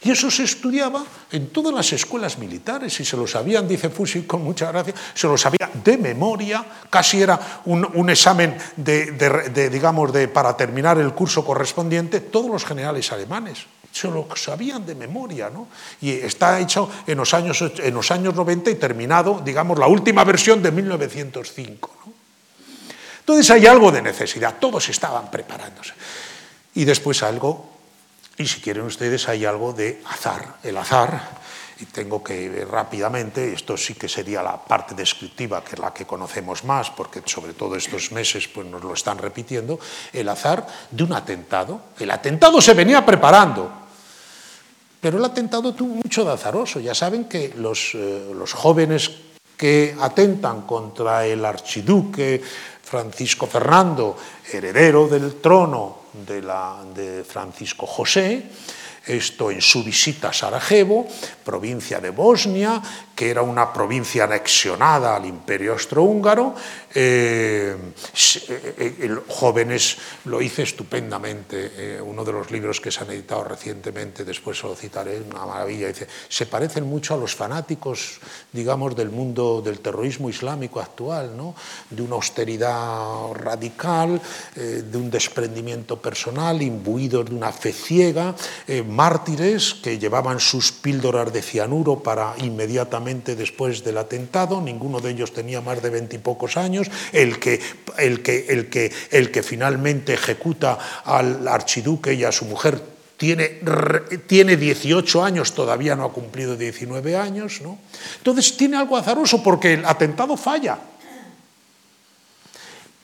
Y eso se estudiaba en todas las escuelas militares y se lo sabían, dice Fusi con mucha gracia, se lo sabía de memoria, casi era un, examen de, digamos, de, para terminar el curso correspondiente, todos los generales alemanes se lo sabían de memoria, ¿no? Y está hecho en los años, en los años 90 y terminado, digamos, la última versión de 1905, ¿no? Entonces hay algo de necesidad, todos estaban preparándose. Y después algo y si quieren ustedes, hay algo de azar. El azar, y tengo que ver rápidamente, esto sí que sería la parte descriptiva, que es la que conocemos más, porque sobre todo estos meses pues, nos lo están repitiendo, el azar de un atentado. El atentado se venía preparando, pero el atentado tuvo mucho de azaroso. Ya saben que los, eh, los jóvenes que atentan contra el archiduque Francisco Fernando, heredero del trono de, la, de Francisco José, esto en su visita a Sarajevo, provincia de Bosnia, que era una provincia anexionada al imperio austrohúngaro, eh, eh, jóvenes, lo hice estupendamente, uno de los libros que se han editado recientemente, después lo citaré, una maravilla, dice, se parecen mucho a los fanáticos, digamos, del mundo del terrorismo islámico actual, ¿no? de una austeridad radical, de un desprendimiento personal, imbuidos de una fe ciega, mártires que llevaban sus píldoras de cianuro para inmediatamente después del atentado, ninguno de ellos tenía más de veintipocos años, el que, el, que, el, que, el que finalmente ejecuta al archiduque y a su mujer tiene, tiene, 18 años, todavía no ha cumplido 19 años. ¿no? Entonces tiene algo azaroso porque el atentado falla.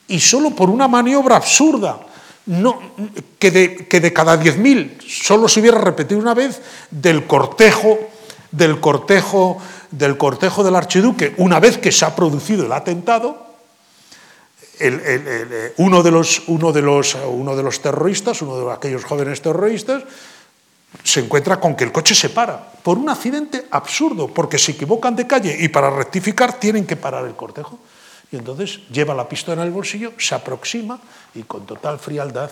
Y solo por una maniobra absurda no, que, de, que de cada 10.000 solo se hubiera repetido una vez del cortejo, del cortejo, del cortejo del archiduque, una vez que se ha producido el atentado, uno, de los, uno, de los, uno de los terroristas, uno de aquellos jóvenes terroristas, se encuentra con que el coche se para por un accidente absurdo, porque se equivocan de calle y para rectificar tienen que parar el cortejo. Y entonces lleva la pistola en el bolsillo, se aproxima y con total frialdad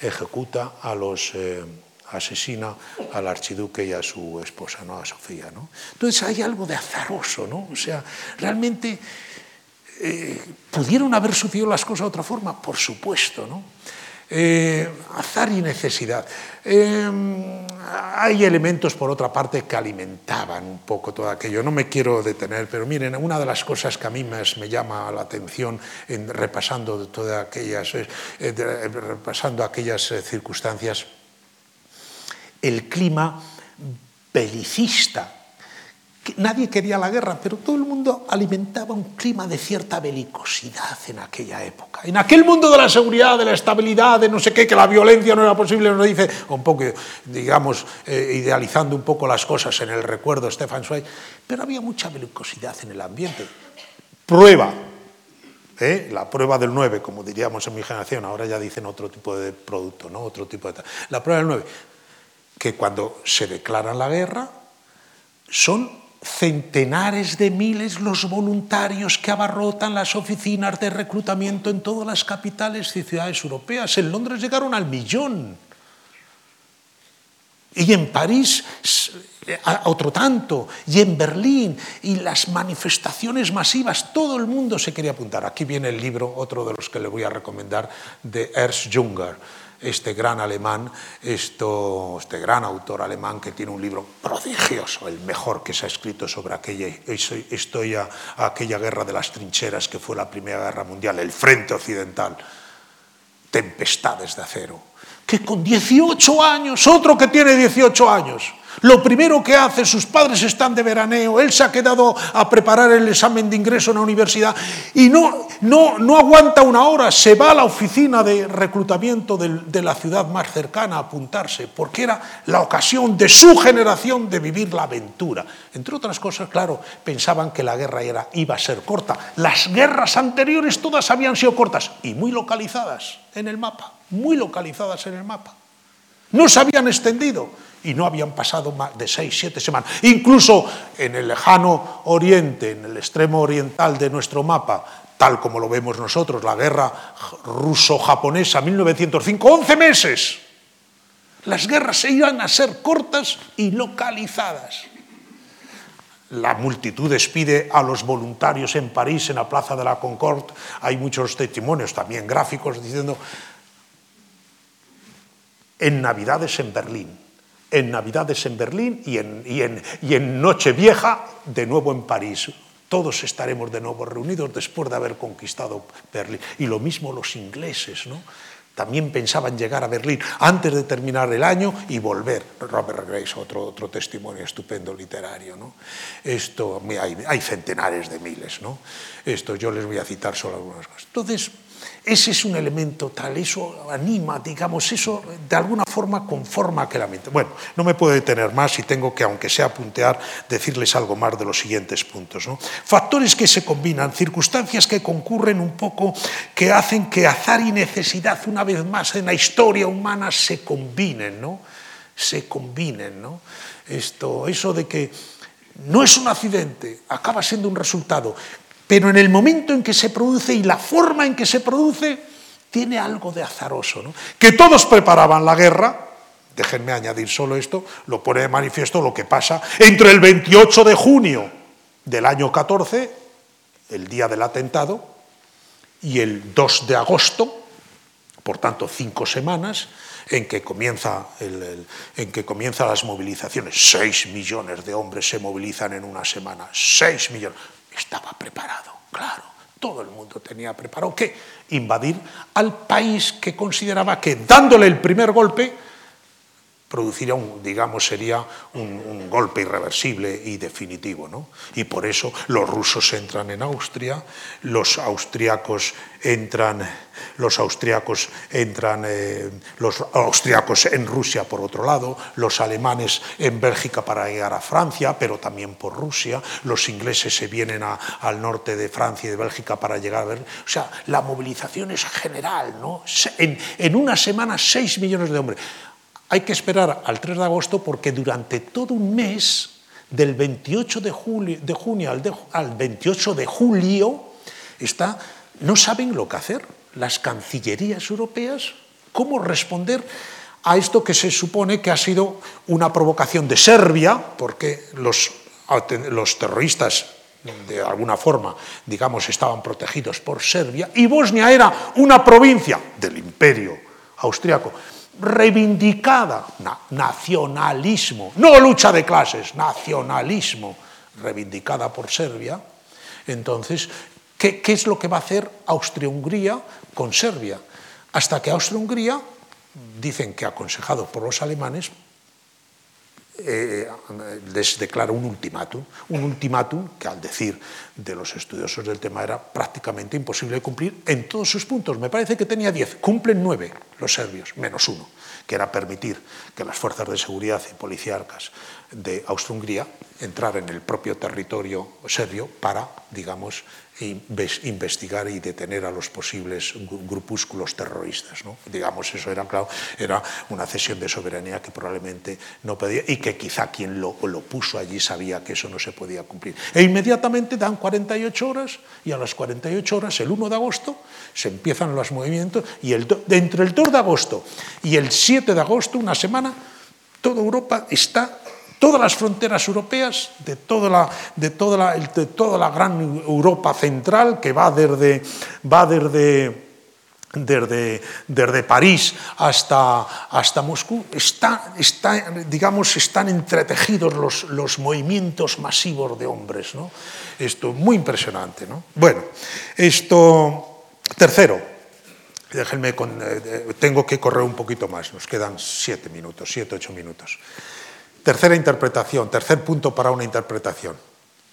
ejecuta a los... Eh, asesina al archiduque y a su esposa, ¿no? a Sofía. ¿no? Entonces hay algo de azaroso, ¿no? O sea, realmente eh, pudieron haber sucedido las cosas de otra forma, por supuesto, ¿no? Eh, azar y necesidad. Eh, hay elementos, por otra parte, que alimentaban un poco todo aquello. No me quiero detener, pero miren, una de las cosas que a mí más me llama la atención en repasando todas aquellas, eh, repasando aquellas circunstancias, el clima belicista Nadie quería la guerra, pero todo el mundo alimentaba un clima de cierta belicosidad en aquella época. En aquel mundo de la seguridad, de la estabilidad, de no sé qué, que la violencia no era posible, nos dice, un poco, digamos, eh, idealizando un poco las cosas en el recuerdo de Stefan Zweig, pero había mucha belicosidad en el ambiente. Prueba, ¿eh? la prueba del 9, como diríamos en mi generación, ahora ya dicen otro tipo de producto, ¿no? otro tipo de... La prueba del 9, que cuando se declara la guerra, son centenares de miles los voluntarios que abarrotan las oficinas de reclutamiento en todas las capitales y ciudades europeas. En Londres llegaron al millón. Y en París otro tanto, y en Berlín, y las manifestaciones masivas, todo el mundo se quería apuntar. Aquí viene el libro, otro de los que le voy a recomendar, de Ernst Junger este gran alemán, esto, este gran autor alemán que tiene un libro prodigioso, el mejor que se ha escrito sobre aquella historia, aquella guerra de las trincheras que fue la Primera Guerra Mundial, el frente occidental, tempestades de acero, que con 18 años, otro que tiene 18 años, lo primero que hace, sus padres están de veraneo, él se ha quedado a preparar el examen de ingreso en la universidad y no, no, no aguanta una hora, se va a la oficina de reclutamiento de, de, la ciudad más cercana a apuntarse, porque era la ocasión de su generación de vivir la aventura. Entre otras cosas, claro, pensaban que la guerra era, iba a ser corta. Las guerras anteriores todas habían sido cortas y muy localizadas en el mapa, muy localizadas en el mapa. No se habían extendido y no habían pasado más de seis, siete semanas. Incluso en el lejano oriente, en el extremo oriental de nuestro mapa, tal como lo vemos nosotros, la guerra ruso-japonesa 1905, 11 meses. Las guerras se iban a ser cortas y localizadas. La multitud despide a los voluntarios en París, en la Plaza de la Concorde. Hay muchos testimonios, también gráficos, diciendo, en Navidades en Berlín, en Navidades en Berlín y en, y en, y en Nochevieja de nuevo en París. Todos estaremos de nuevo reunidos después de haber conquistado Berlín. Y lo mismo los ingleses, ¿no? También pensaban llegar a Berlín antes de terminar el año y volver. Robert Grace, otro, otro testimonio estupendo literario. ¿no? Esto, hay, hay centenares de miles. ¿no? Esto yo les voy a citar solo algunas cosas. Entonces, ese es un elemento tal, eso anima, digamos, eso de alguna forma conforma aquel ambiente. Bueno, no me puedo detener más y tengo que, aunque sea puntear, decirles algo más de los siguientes puntos. Factores que se combinan, circunstancias que concurren un poco, que hacen que azar y necesidad, una vez más, en la historia humana se combinen, ¿no? Se combinen, ¿no? Esto, eso de que no es un accidente, acaba siendo un resultado, pero en el momento en que se produce y la forma en que se produce, tiene algo de azaroso. ¿no? Que todos preparaban la guerra, déjenme añadir solo esto, lo pone de manifiesto lo que pasa entre el 28 de junio del año 14, el día del atentado, y el 2 de agosto, por tanto cinco semanas, en que, comienza en que comienzan las movilizaciones. Seis millones de hombres se movilizan en una semana. Seis millones. Estaba preparado, claro. Todo el mundo tenía preparado que invadir al país que consideraba que dándole el primer golpe produciría un, digamos, sería un, golpe irreversible y definitivo. ¿no? Y por eso los rusos entran en Austria, los austriacos entran, los austriacos entran, eh, los austriacos en Rusia por otro lado, los alemanes en Bélgica para llegar a Francia, pero también por Rusia, los ingleses se vienen al norte de Francia y de Bélgica para llegar a ver. O sea, la movilización es general, ¿no? En, en una semana, 6 millones de hombres. Hay que esperar al 3 de agosto porque durante todo un mes, del 28 de, junio al, 28 de julio, está, no saben lo que hacer las cancillerías europeas, cómo responder a esto que se supone que ha sido una provocación de Serbia, porque los, los terroristas de alguna forma, digamos, estaban protegidos por Serbia, y Bosnia era una provincia del imperio austriaco reivindicada, na, nacionalismo, no lucha de clases, nacionalismo, reivindicada por Serbia, entonces, que, qué es lo que va a hacer Austria-Hungría con Serbia? Hasta que Austria-Hungría, dicen que aconsejado por los alemanes, eh, les declara un ultimátum, un ultimátum que al decir de los estudiosos del tema era prácticamente imposible de cumplir en todos sus puntos. Me parece que tenía diez, cumplen nueve los serbios, menos uno, que era permitir que las fuerzas de seguridad y policíacas de Austria-Hungría entraran en el propio territorio serbio para, digamos, investigar y detener a los posibles grupúsculos terroristas. ¿no? Digamos, eso era, claro, era una cesión de soberanía que probablemente no podía y que quizá quien lo, lo, puso allí sabía que eso no se podía cumplir. E inmediatamente dan 48 horas y a las 48 horas, el 1 de agosto, se empiezan los movimientos y el, entre el 2 de agosto y el 7 de agosto, una semana, toda Europa está todas las fronteras europeas, de toda la, de toda la, de toda la gran Europa central, que va desde, va desde, desde, desde París hasta, hasta Moscú, está, está, digamos, están entretejidos los, los movimientos masivos de hombres. ¿no? Esto muy impresionante. ¿no? Bueno, esto, tercero, déjenme, con, eh, tengo que correr un poquito más, nos quedan siete minutos, siete, ocho minutos. Tercera interpretación, tercer punto para una interpretación.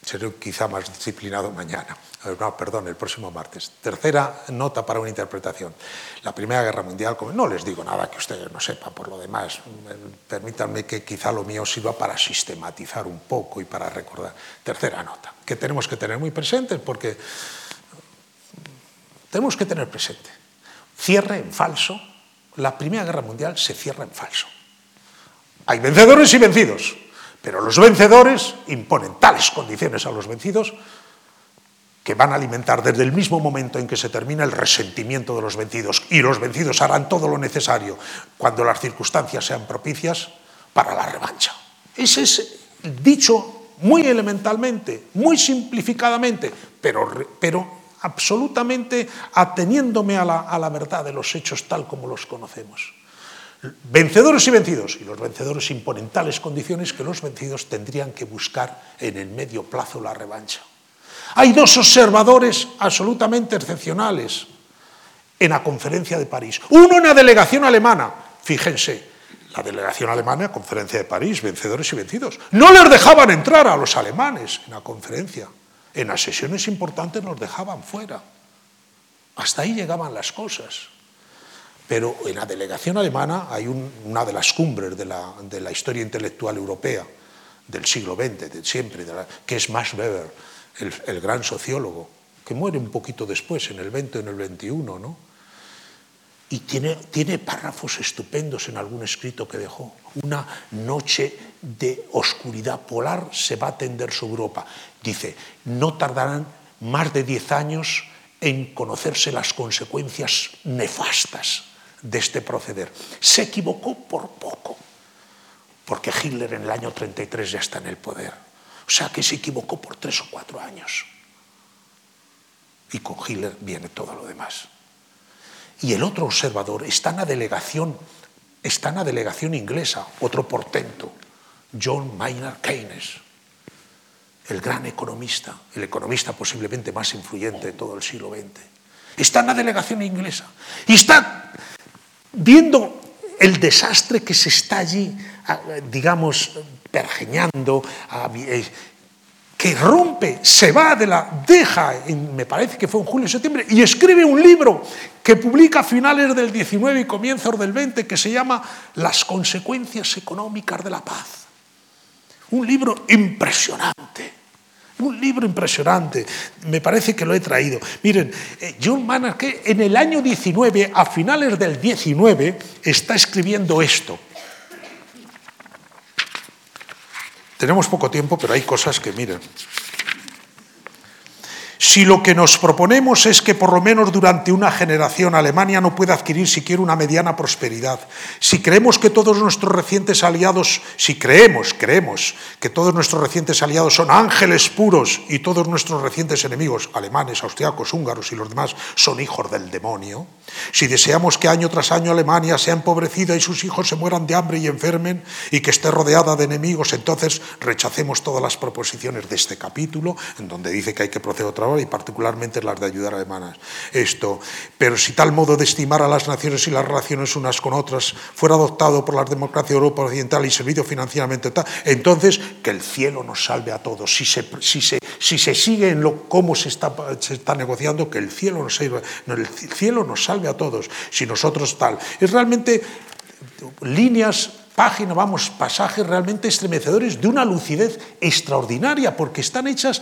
Seré quizá más disciplinado mañana, no, perdón, el próximo martes. Tercera nota para una interpretación. La Primera Guerra Mundial, no les digo nada que ustedes no sepan por lo demás, permítanme que quizá lo mío sirva para sistematizar un poco y para recordar. Tercera nota, que tenemos que tener muy presente porque tenemos que tener presente. Cierre en falso. La Primera Guerra Mundial se cierra en falso. Hay vencedores y vencidos, pero los vencedores imponen tales condiciones a los vencidos que van a alimentar desde el mismo momento en que se termina el resentimiento de los vencidos y los vencidos harán todo lo necesario cuando las circunstancias sean propicias para la revancha. Ese es dicho muy elementalmente, muy simplificadamente, pero, pero absolutamente ateniéndome a la, a la verdad de los hechos tal como los conocemos. Vencedores y vencidos. Y los vencedores imponen tales condiciones que los vencidos tendrían que buscar en el medio plazo la revancha. Hay dos observadores absolutamente excepcionales en la conferencia de París. Uno en la delegación alemana. Fíjense, la delegación alemana, conferencia de París, vencedores y vencidos. No les dejaban entrar a los alemanes en la conferencia. En las sesiones importantes nos dejaban fuera. Hasta ahí llegaban las cosas. Pero en la delegación alemana hay una de las cumbres de la, historia intelectual europea del siglo XX, siempre, que es Max Weber, el, gran sociólogo, que muere un poquito después, en el 20 o en el 21, ¿no? Y tiene, tiene párrafos estupendos en algún escrito que dejó. Una noche de oscuridad polar se va a tender sobre Europa. Dice, no tardarán más de diez años en conocerse las consecuencias nefastas de este proceder. Se equivocó por poco, porque Hitler en el año 33 ya está en el poder. O sea que se equivocó por tres o cuatro años. Y con Hitler viene todo lo demás. Y el otro observador está en la delegación, está en la delegación inglesa, otro portento, John Maynard Keynes, el gran economista, el economista posiblemente más influyente de todo el siglo XX. Está en la delegación inglesa y está viendo el desastre que se está allí, digamos, pergeñando, eh, que rompe, se va de la, deja, me parece que fue en julio septiembre, y escribe un libro que publica a finales del 19 y comienzos del 20 que se llama Las consecuencias económicas de la paz. Un libro impresionante. Un libro impresionante. Me parece que lo he traído. Miren, eh, John Maynard en el año 19, a finales del 19, está escribiendo esto. Tenemos poco tiempo, pero hay cosas que, miren, si lo que nos proponemos es que por lo menos durante una generación Alemania no pueda adquirir siquiera una mediana prosperidad, si creemos que todos nuestros recientes aliados, si creemos, creemos que todos nuestros recientes aliados son ángeles puros y todos nuestros recientes enemigos, alemanes, austriacos, húngaros y los demás, son hijos del demonio, si deseamos que año tras año Alemania sea empobrecida y sus hijos se mueran de hambre y enfermen y que esté rodeada de enemigos, entonces rechacemos todas las proposiciones de este capítulo, en donde dice que hay que proceder otra y particularmente las de ayudar a alemanas. Esto, pero si tal modo de estimar a las naciones y las relaciones unas con otras fuera adoptado por la democracia Europa Occidental y servido financieramente tal, entonces que el cielo nos salve a todos. Si se, si se, si se sigue en lo cómo se está, se está negociando, que el cielo nos salve, el cielo nos salve a todos. Si nosotros tal. Es realmente líneas página, vamos, pasajes realmente estremecedores de una lucidez extraordinaria, porque están hechas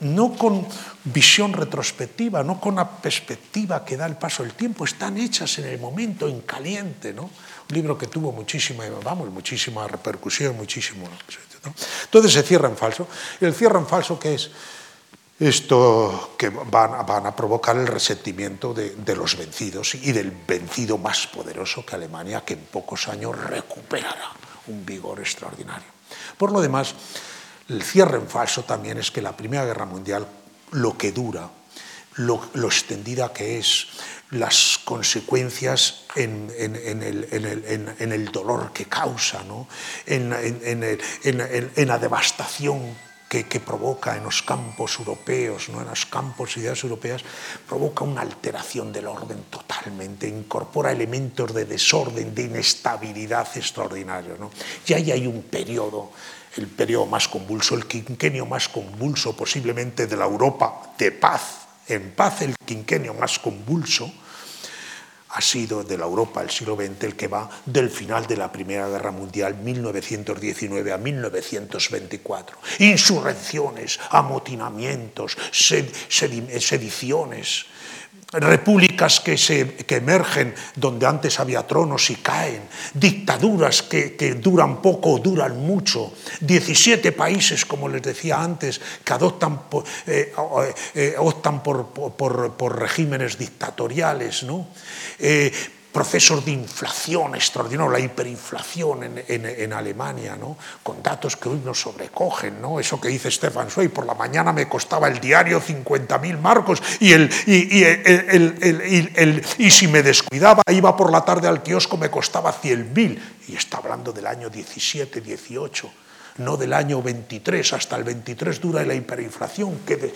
no con visión retrospectiva, no con la perspectiva que da el paso del tiempo, están hechas en el momento, en caliente, ¿no? Un libro que tuvo muchísima, vamos, muchísima repercusión, muchísimo. Entonces se cierra en falso. ¿Y el cierre en falso qué es? Esto que van, a provocar el resentimiento de, los vencidos y del vencido más poderoso que Alemania, que en pocos años recuperará un vigor extraordinario. Por lo demás, el cierre en falso también es que la Primera Guerra Mundial, lo que dura, lo, extendida que es, las consecuencias en, el, dolor que causa, en, la devastación que, provoca en los campos europeos, ¿no? en los campos ideas europeas, provoca una alteración del orden totalmente, incorpora elementos de desorden, de inestabilidad extraordinario. ¿no? Y ahí hay un periodo el periodo más convulso, el quinquenio más convulso posiblemente de la Europa de paz, en paz el quinquenio más convulso, ha sido de la Europa del siglo XX el que va del final de la Primera Guerra Mundial 1919 a 1924. Insurrecciones, amotinamientos, sediciones, repúblicas que, se, que emergen donde antes había tronos y caen, dictaduras que, que, duran poco o duran mucho, 17 países, como les decía antes, que adoptan, eh, eh, optan por, por, por, regímenes dictatoriales, ¿no? Eh, procesos de inflación extraordinario, la hiperinflación en, en, Alemania, ¿no? con datos que hoy nos sobrecogen, ¿no? eso que dice Stefan Zweig, por la mañana me costaba el diario 50.000 marcos y, el, y, y, el, y, si me descuidaba, iba por la tarde al kiosco, me costaba 100.000, y está hablando del año 17, 18 no del año 23, hasta el 23 dura la hiperinflación, que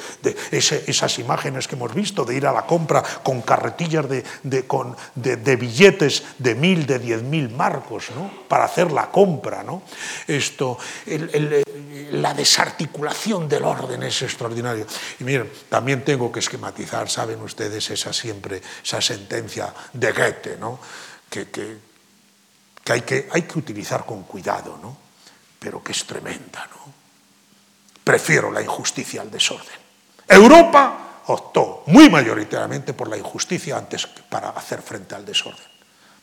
esas imágenes que hemos visto de ir a la compra con carretillas de, billetes de mil, de diez mil marcos, ¿no? para hacer la compra. ¿no? Esto, la desarticulación del orden es extraordinario. Y miren, también tengo que esquematizar, saben ustedes, esa siempre, esa sentencia de Goethe, ¿no? que, hay que hay que utilizar con cuidado, ¿no? Pero que es tremenda, ¿no? Prefiero la injusticia al desorden. Europa optó muy mayoritariamente por la injusticia antes que para hacer frente al desorden.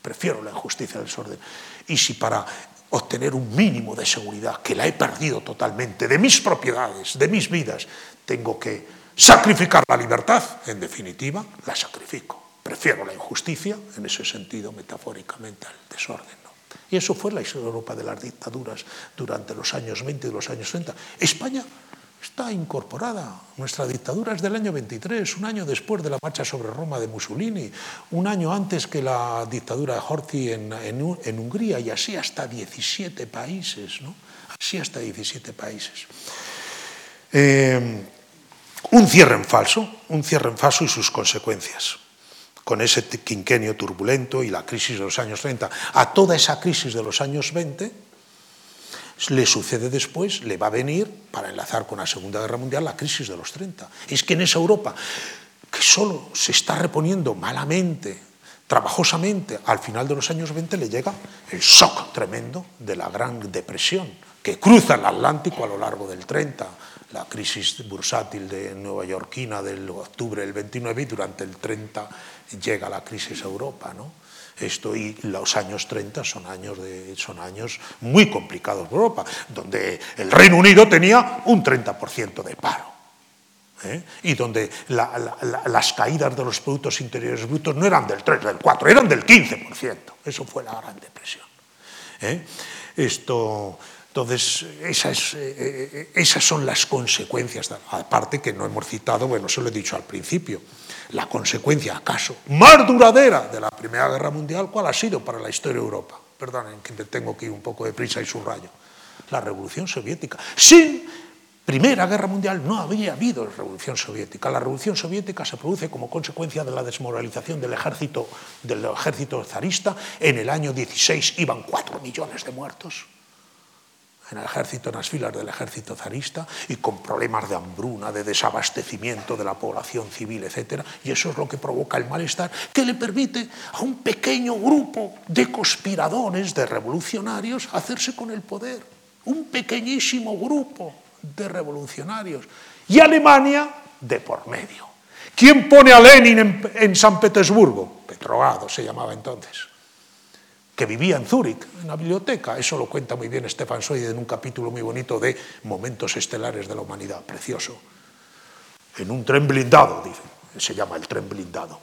Prefiero la injusticia al desorden. Y si para obtener un mínimo de seguridad, que la he perdido totalmente, de mis propiedades, de mis vidas, tengo que sacrificar la libertad, en definitiva, la sacrifico. Prefiero la injusticia, en ese sentido, metafóricamente, al desorden. Y eso fue la Europa de las dictaduras durante los años 20 y los años 30. España está incorporada. Nuestra dictadura es del año 23, un año después de la marcha sobre Roma de Mussolini, un año antes que la dictadura de Horthy en, en, Hungría, y así hasta 17 países, ¿no? Así hasta 17 países. Eh, un cierre en falso, un cierre en falso y sus consecuencias con ese quinquenio turbulento y la crisis de los años 30. A toda esa crisis de los años 20 le sucede después, le va a venir, para enlazar con la Segunda Guerra Mundial, la crisis de los 30. Es que en esa Europa, que solo se está reponiendo malamente, trabajosamente, al final de los años 20 le llega el shock tremendo de la Gran Depresión, que cruza el Atlántico a lo largo del 30, la crisis bursátil de Nueva Yorkina del octubre del 29 y durante el 30 llega la crisis a Europa. ¿no? Esto y los años 30 son años, son años muy complicados para Europa, donde el Reino Unido tenía un 30% de paro. ¿eh? Y donde las caídas de los productos interiores brutos no eran del 3, del 4, eran del 15%. Eso fue la Gran Depresión. ¿eh? Esto, entonces, esas, eh, esas son las consecuencias, aparte que no hemos citado, bueno, se lo he dicho al principio, la consecuencia, acaso, más duradera de la Primera Guerra Mundial, ¿cuál ha sido para la historia de Europa? Perdonen que tengo que ir un poco de prisa y subrayo. La Revolución Soviética. Sin Primera Guerra Mundial no habría habido Revolución Soviética. La Revolución Soviética se produce como consecuencia de la desmoralización del ejército, del ejército zarista. En el año 16 iban cuatro millones de muertos en el ejército, en las filas del ejército zarista, y con problemas de hambruna, de desabastecimiento de la población civil, etc. Y eso es lo que provoca el malestar, que le permite a un pequeño grupo de conspiradores, de revolucionarios, hacerse con el poder. Un pequeñísimo grupo de revolucionarios. Y Alemania de por medio. ¿Quién pone a Lenin en, en San Petersburgo? Petrogrado se llamaba entonces que vivía en Zúrich, en la biblioteca. Eso lo cuenta muy bien Stefan Zweig en un capítulo muy bonito de Momentos estelares de la humanidad, precioso. En un tren blindado, dice, se llama el tren blindado.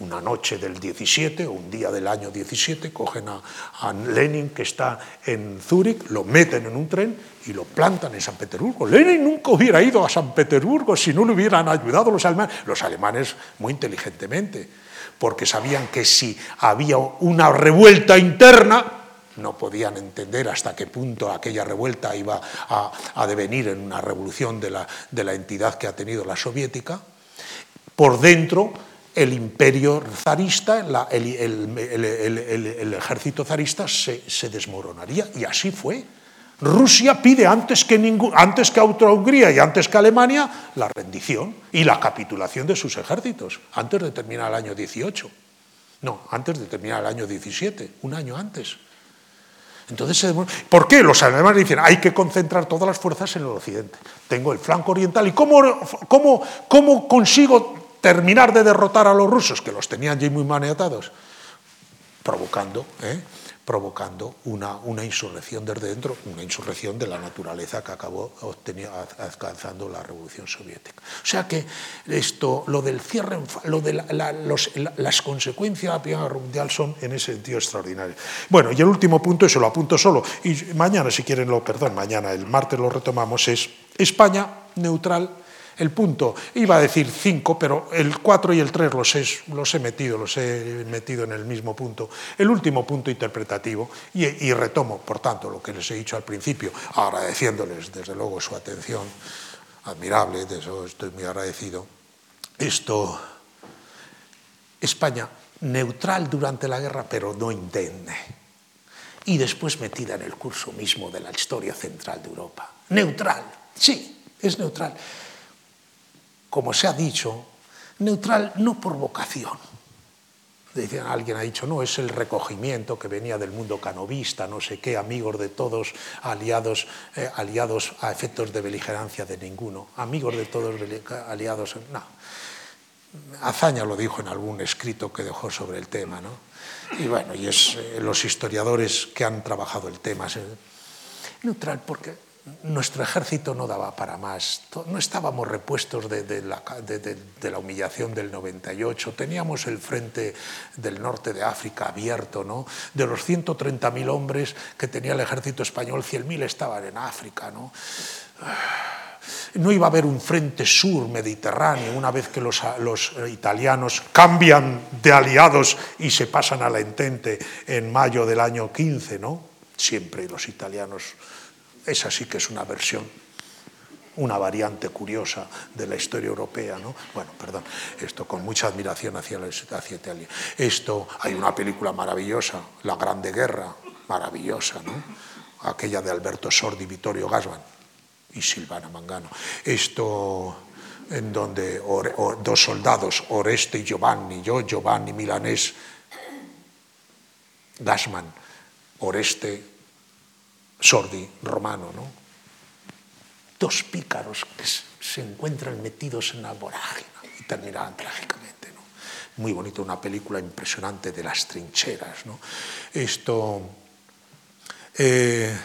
Una noche del 17 o un día del año 17 cogen a, Lenin que está en Zúrich, lo meten en un tren y lo plantan en San Petersburgo. Lenin nunca hubiera ido a San Petersburgo si no le hubieran ayudado los alemanes. Los alemanes muy inteligentemente porque sabían que si había una revuelta interna, no podían entender hasta qué punto aquella revuelta iba a, devenir en una revolución de la, entidad que ha tenido la soviética. Por dentro, el imperio zarista, el, ejército zarista se desmoronaría, y así fue. Rusia pide antes que, antes que Austria-Hungría y antes que Alemania la rendición y la capitulación de sus ejércitos, antes de terminar el año 18. No, antes de terminar el año 17, un año antes. Entonces, ¿por qué los alemanes dicen hay que concentrar todas las fuerzas en el occidente? Tengo el flanco oriental y ¿cómo, cómo, cómo consigo terminar de derrotar a los rusos, que los tenían ya muy maniatados? Provocando ¿eh? Provocando una, una, insurrección desde dentro, una insurrección de la naturaleza que acabó alcanzando la Revolución Soviética. O sea que esto, lo del cierre, lo de las consecuencias de la Primera Guerra Mundial son en ese sentido extraordinarias. Bueno, y el último punto, eso lo apunto solo, y mañana, si quieren, lo, perdón, mañana, el martes lo retomamos, es España neutral el punto, iba a decir cinco, pero el cuatro y el tres los he, los he metido, los he metido en el mismo punto. El último punto interpretativo, y, y retomo, por tanto, lo que les he dicho al principio, agradeciéndoles desde luego su atención admirable, de eso estoy muy agradecido. Esto, España neutral durante la guerra, pero no indemne. Y después metida en el curso mismo de la historia central de Europa. Neutral, sí, es neutral como se ha dicho, neutral no por vocación. Alguien ha dicho, no, es el recogimiento que venía del mundo canovista, no sé qué, amigos de todos, aliados, eh, aliados a efectos de beligerancia de ninguno, amigos de todos, aliados, no. Azaña lo dijo en algún escrito que dejó sobre el tema, ¿no? Y bueno, y es eh, los historiadores que han trabajado el tema. Neutral, porque nuestro ejército no daba para más, no estábamos repuestos de, la, humillación del 98, teníamos el frente del norte de África abierto, ¿no? de los 130.000 hombres que tenía el ejército español, 100.000 estaban en África. ¿no? no iba a haber un frente sur mediterráneo una vez que los, los, italianos cambian de aliados y se pasan a la entente en mayo del año 15, ¿no? Siempre los italianos esa sí que es una versión, una variante curiosa de la historia europea, ¿no? Bueno, perdón, esto con mucha admiración hacia, hacia Italia. Esto, hay una película maravillosa, La Grande Guerra, maravillosa, ¿no? Aquella de Alberto Sordi, Vittorio Gasman y Silvana Mangano. Esto en donde dos soldados, Oreste y Giovanni, yo, Giovanni Milanés, Gasman, Oreste Sordi, romano, ¿no? Dos pícaros que se encuentran metidos en la vorágine y terminarán trágicamente, ¿no? Muy bonito, una película impresionante de las trincheras, ¿no? Esto... Eh,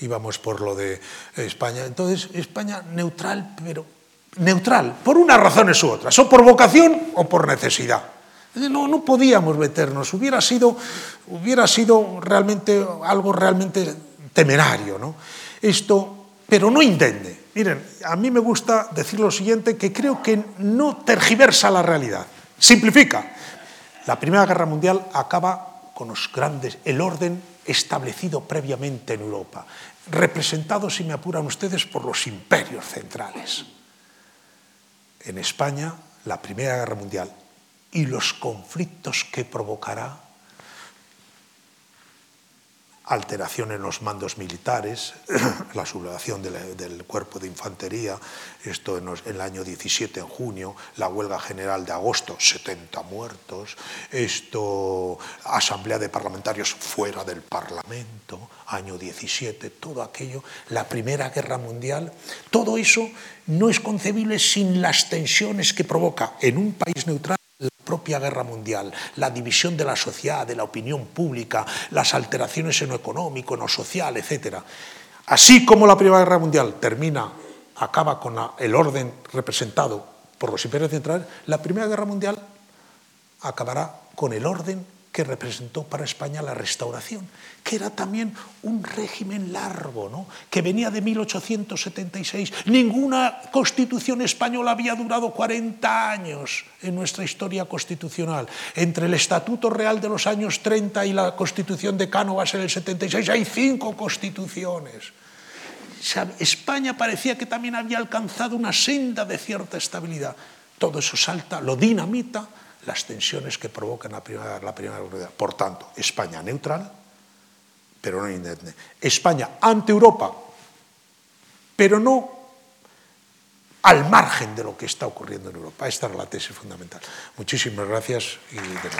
íbamos por lo de España. Entonces, España neutral, pero neutral, por unas razones u otras, o por vocación o por necesidad. No, no podíamos meternos, hubiera sido, hubiera sido realmente algo realmente temerario. ¿no? Esto, pero no indemne. Miren, a mí me gusta decir lo siguiente, que creo que no tergiversa la realidad, simplifica. La Primera Guerra Mundial acaba con los grandes, el orden establecido previamente en Europa, representado, si me apuran ustedes, por los imperios centrales. En España, la Primera Guerra Mundial y los conflictos que provocará alteración en los mandos militares, la sublevación del cuerpo de infantería, esto en, el año 17, en junio, la huelga general de agosto, 70 muertos, esto, asamblea de parlamentarios fuera del Parlamento, año 17, todo aquello, la Primera Guerra Mundial, todo eso no es concebible sin las tensiones que provoca en un país neutral la propia guerra mundial, la división de la sociedad, de la opinión pública, las alteraciones en lo económico, en lo social, etc. Así como la Primera Guerra Mundial termina, acaba con el orden representado por los imperios centrales, la Primera Guerra Mundial acabará con el orden que representó para España la restauración, que era también un régimen largo, ¿no? que venía de 1876. Ninguna constitución española había durado 40 años en nuestra historia constitucional. Entre el Estatuto Real de los años 30 y la Constitución de Cánovas en el 76 hay cinco constituciones. España parecía que también había alcanzado una senda de cierta estabilidad. Todo eso salta, lo dinamita las tensiones que provocan la primera, la primera Por tanto, España neutral, pero no indemne. España ante Europa, pero no al margen de lo que está ocurriendo en Europa. Esta es la tesis fundamental. Muchísimas gracias y de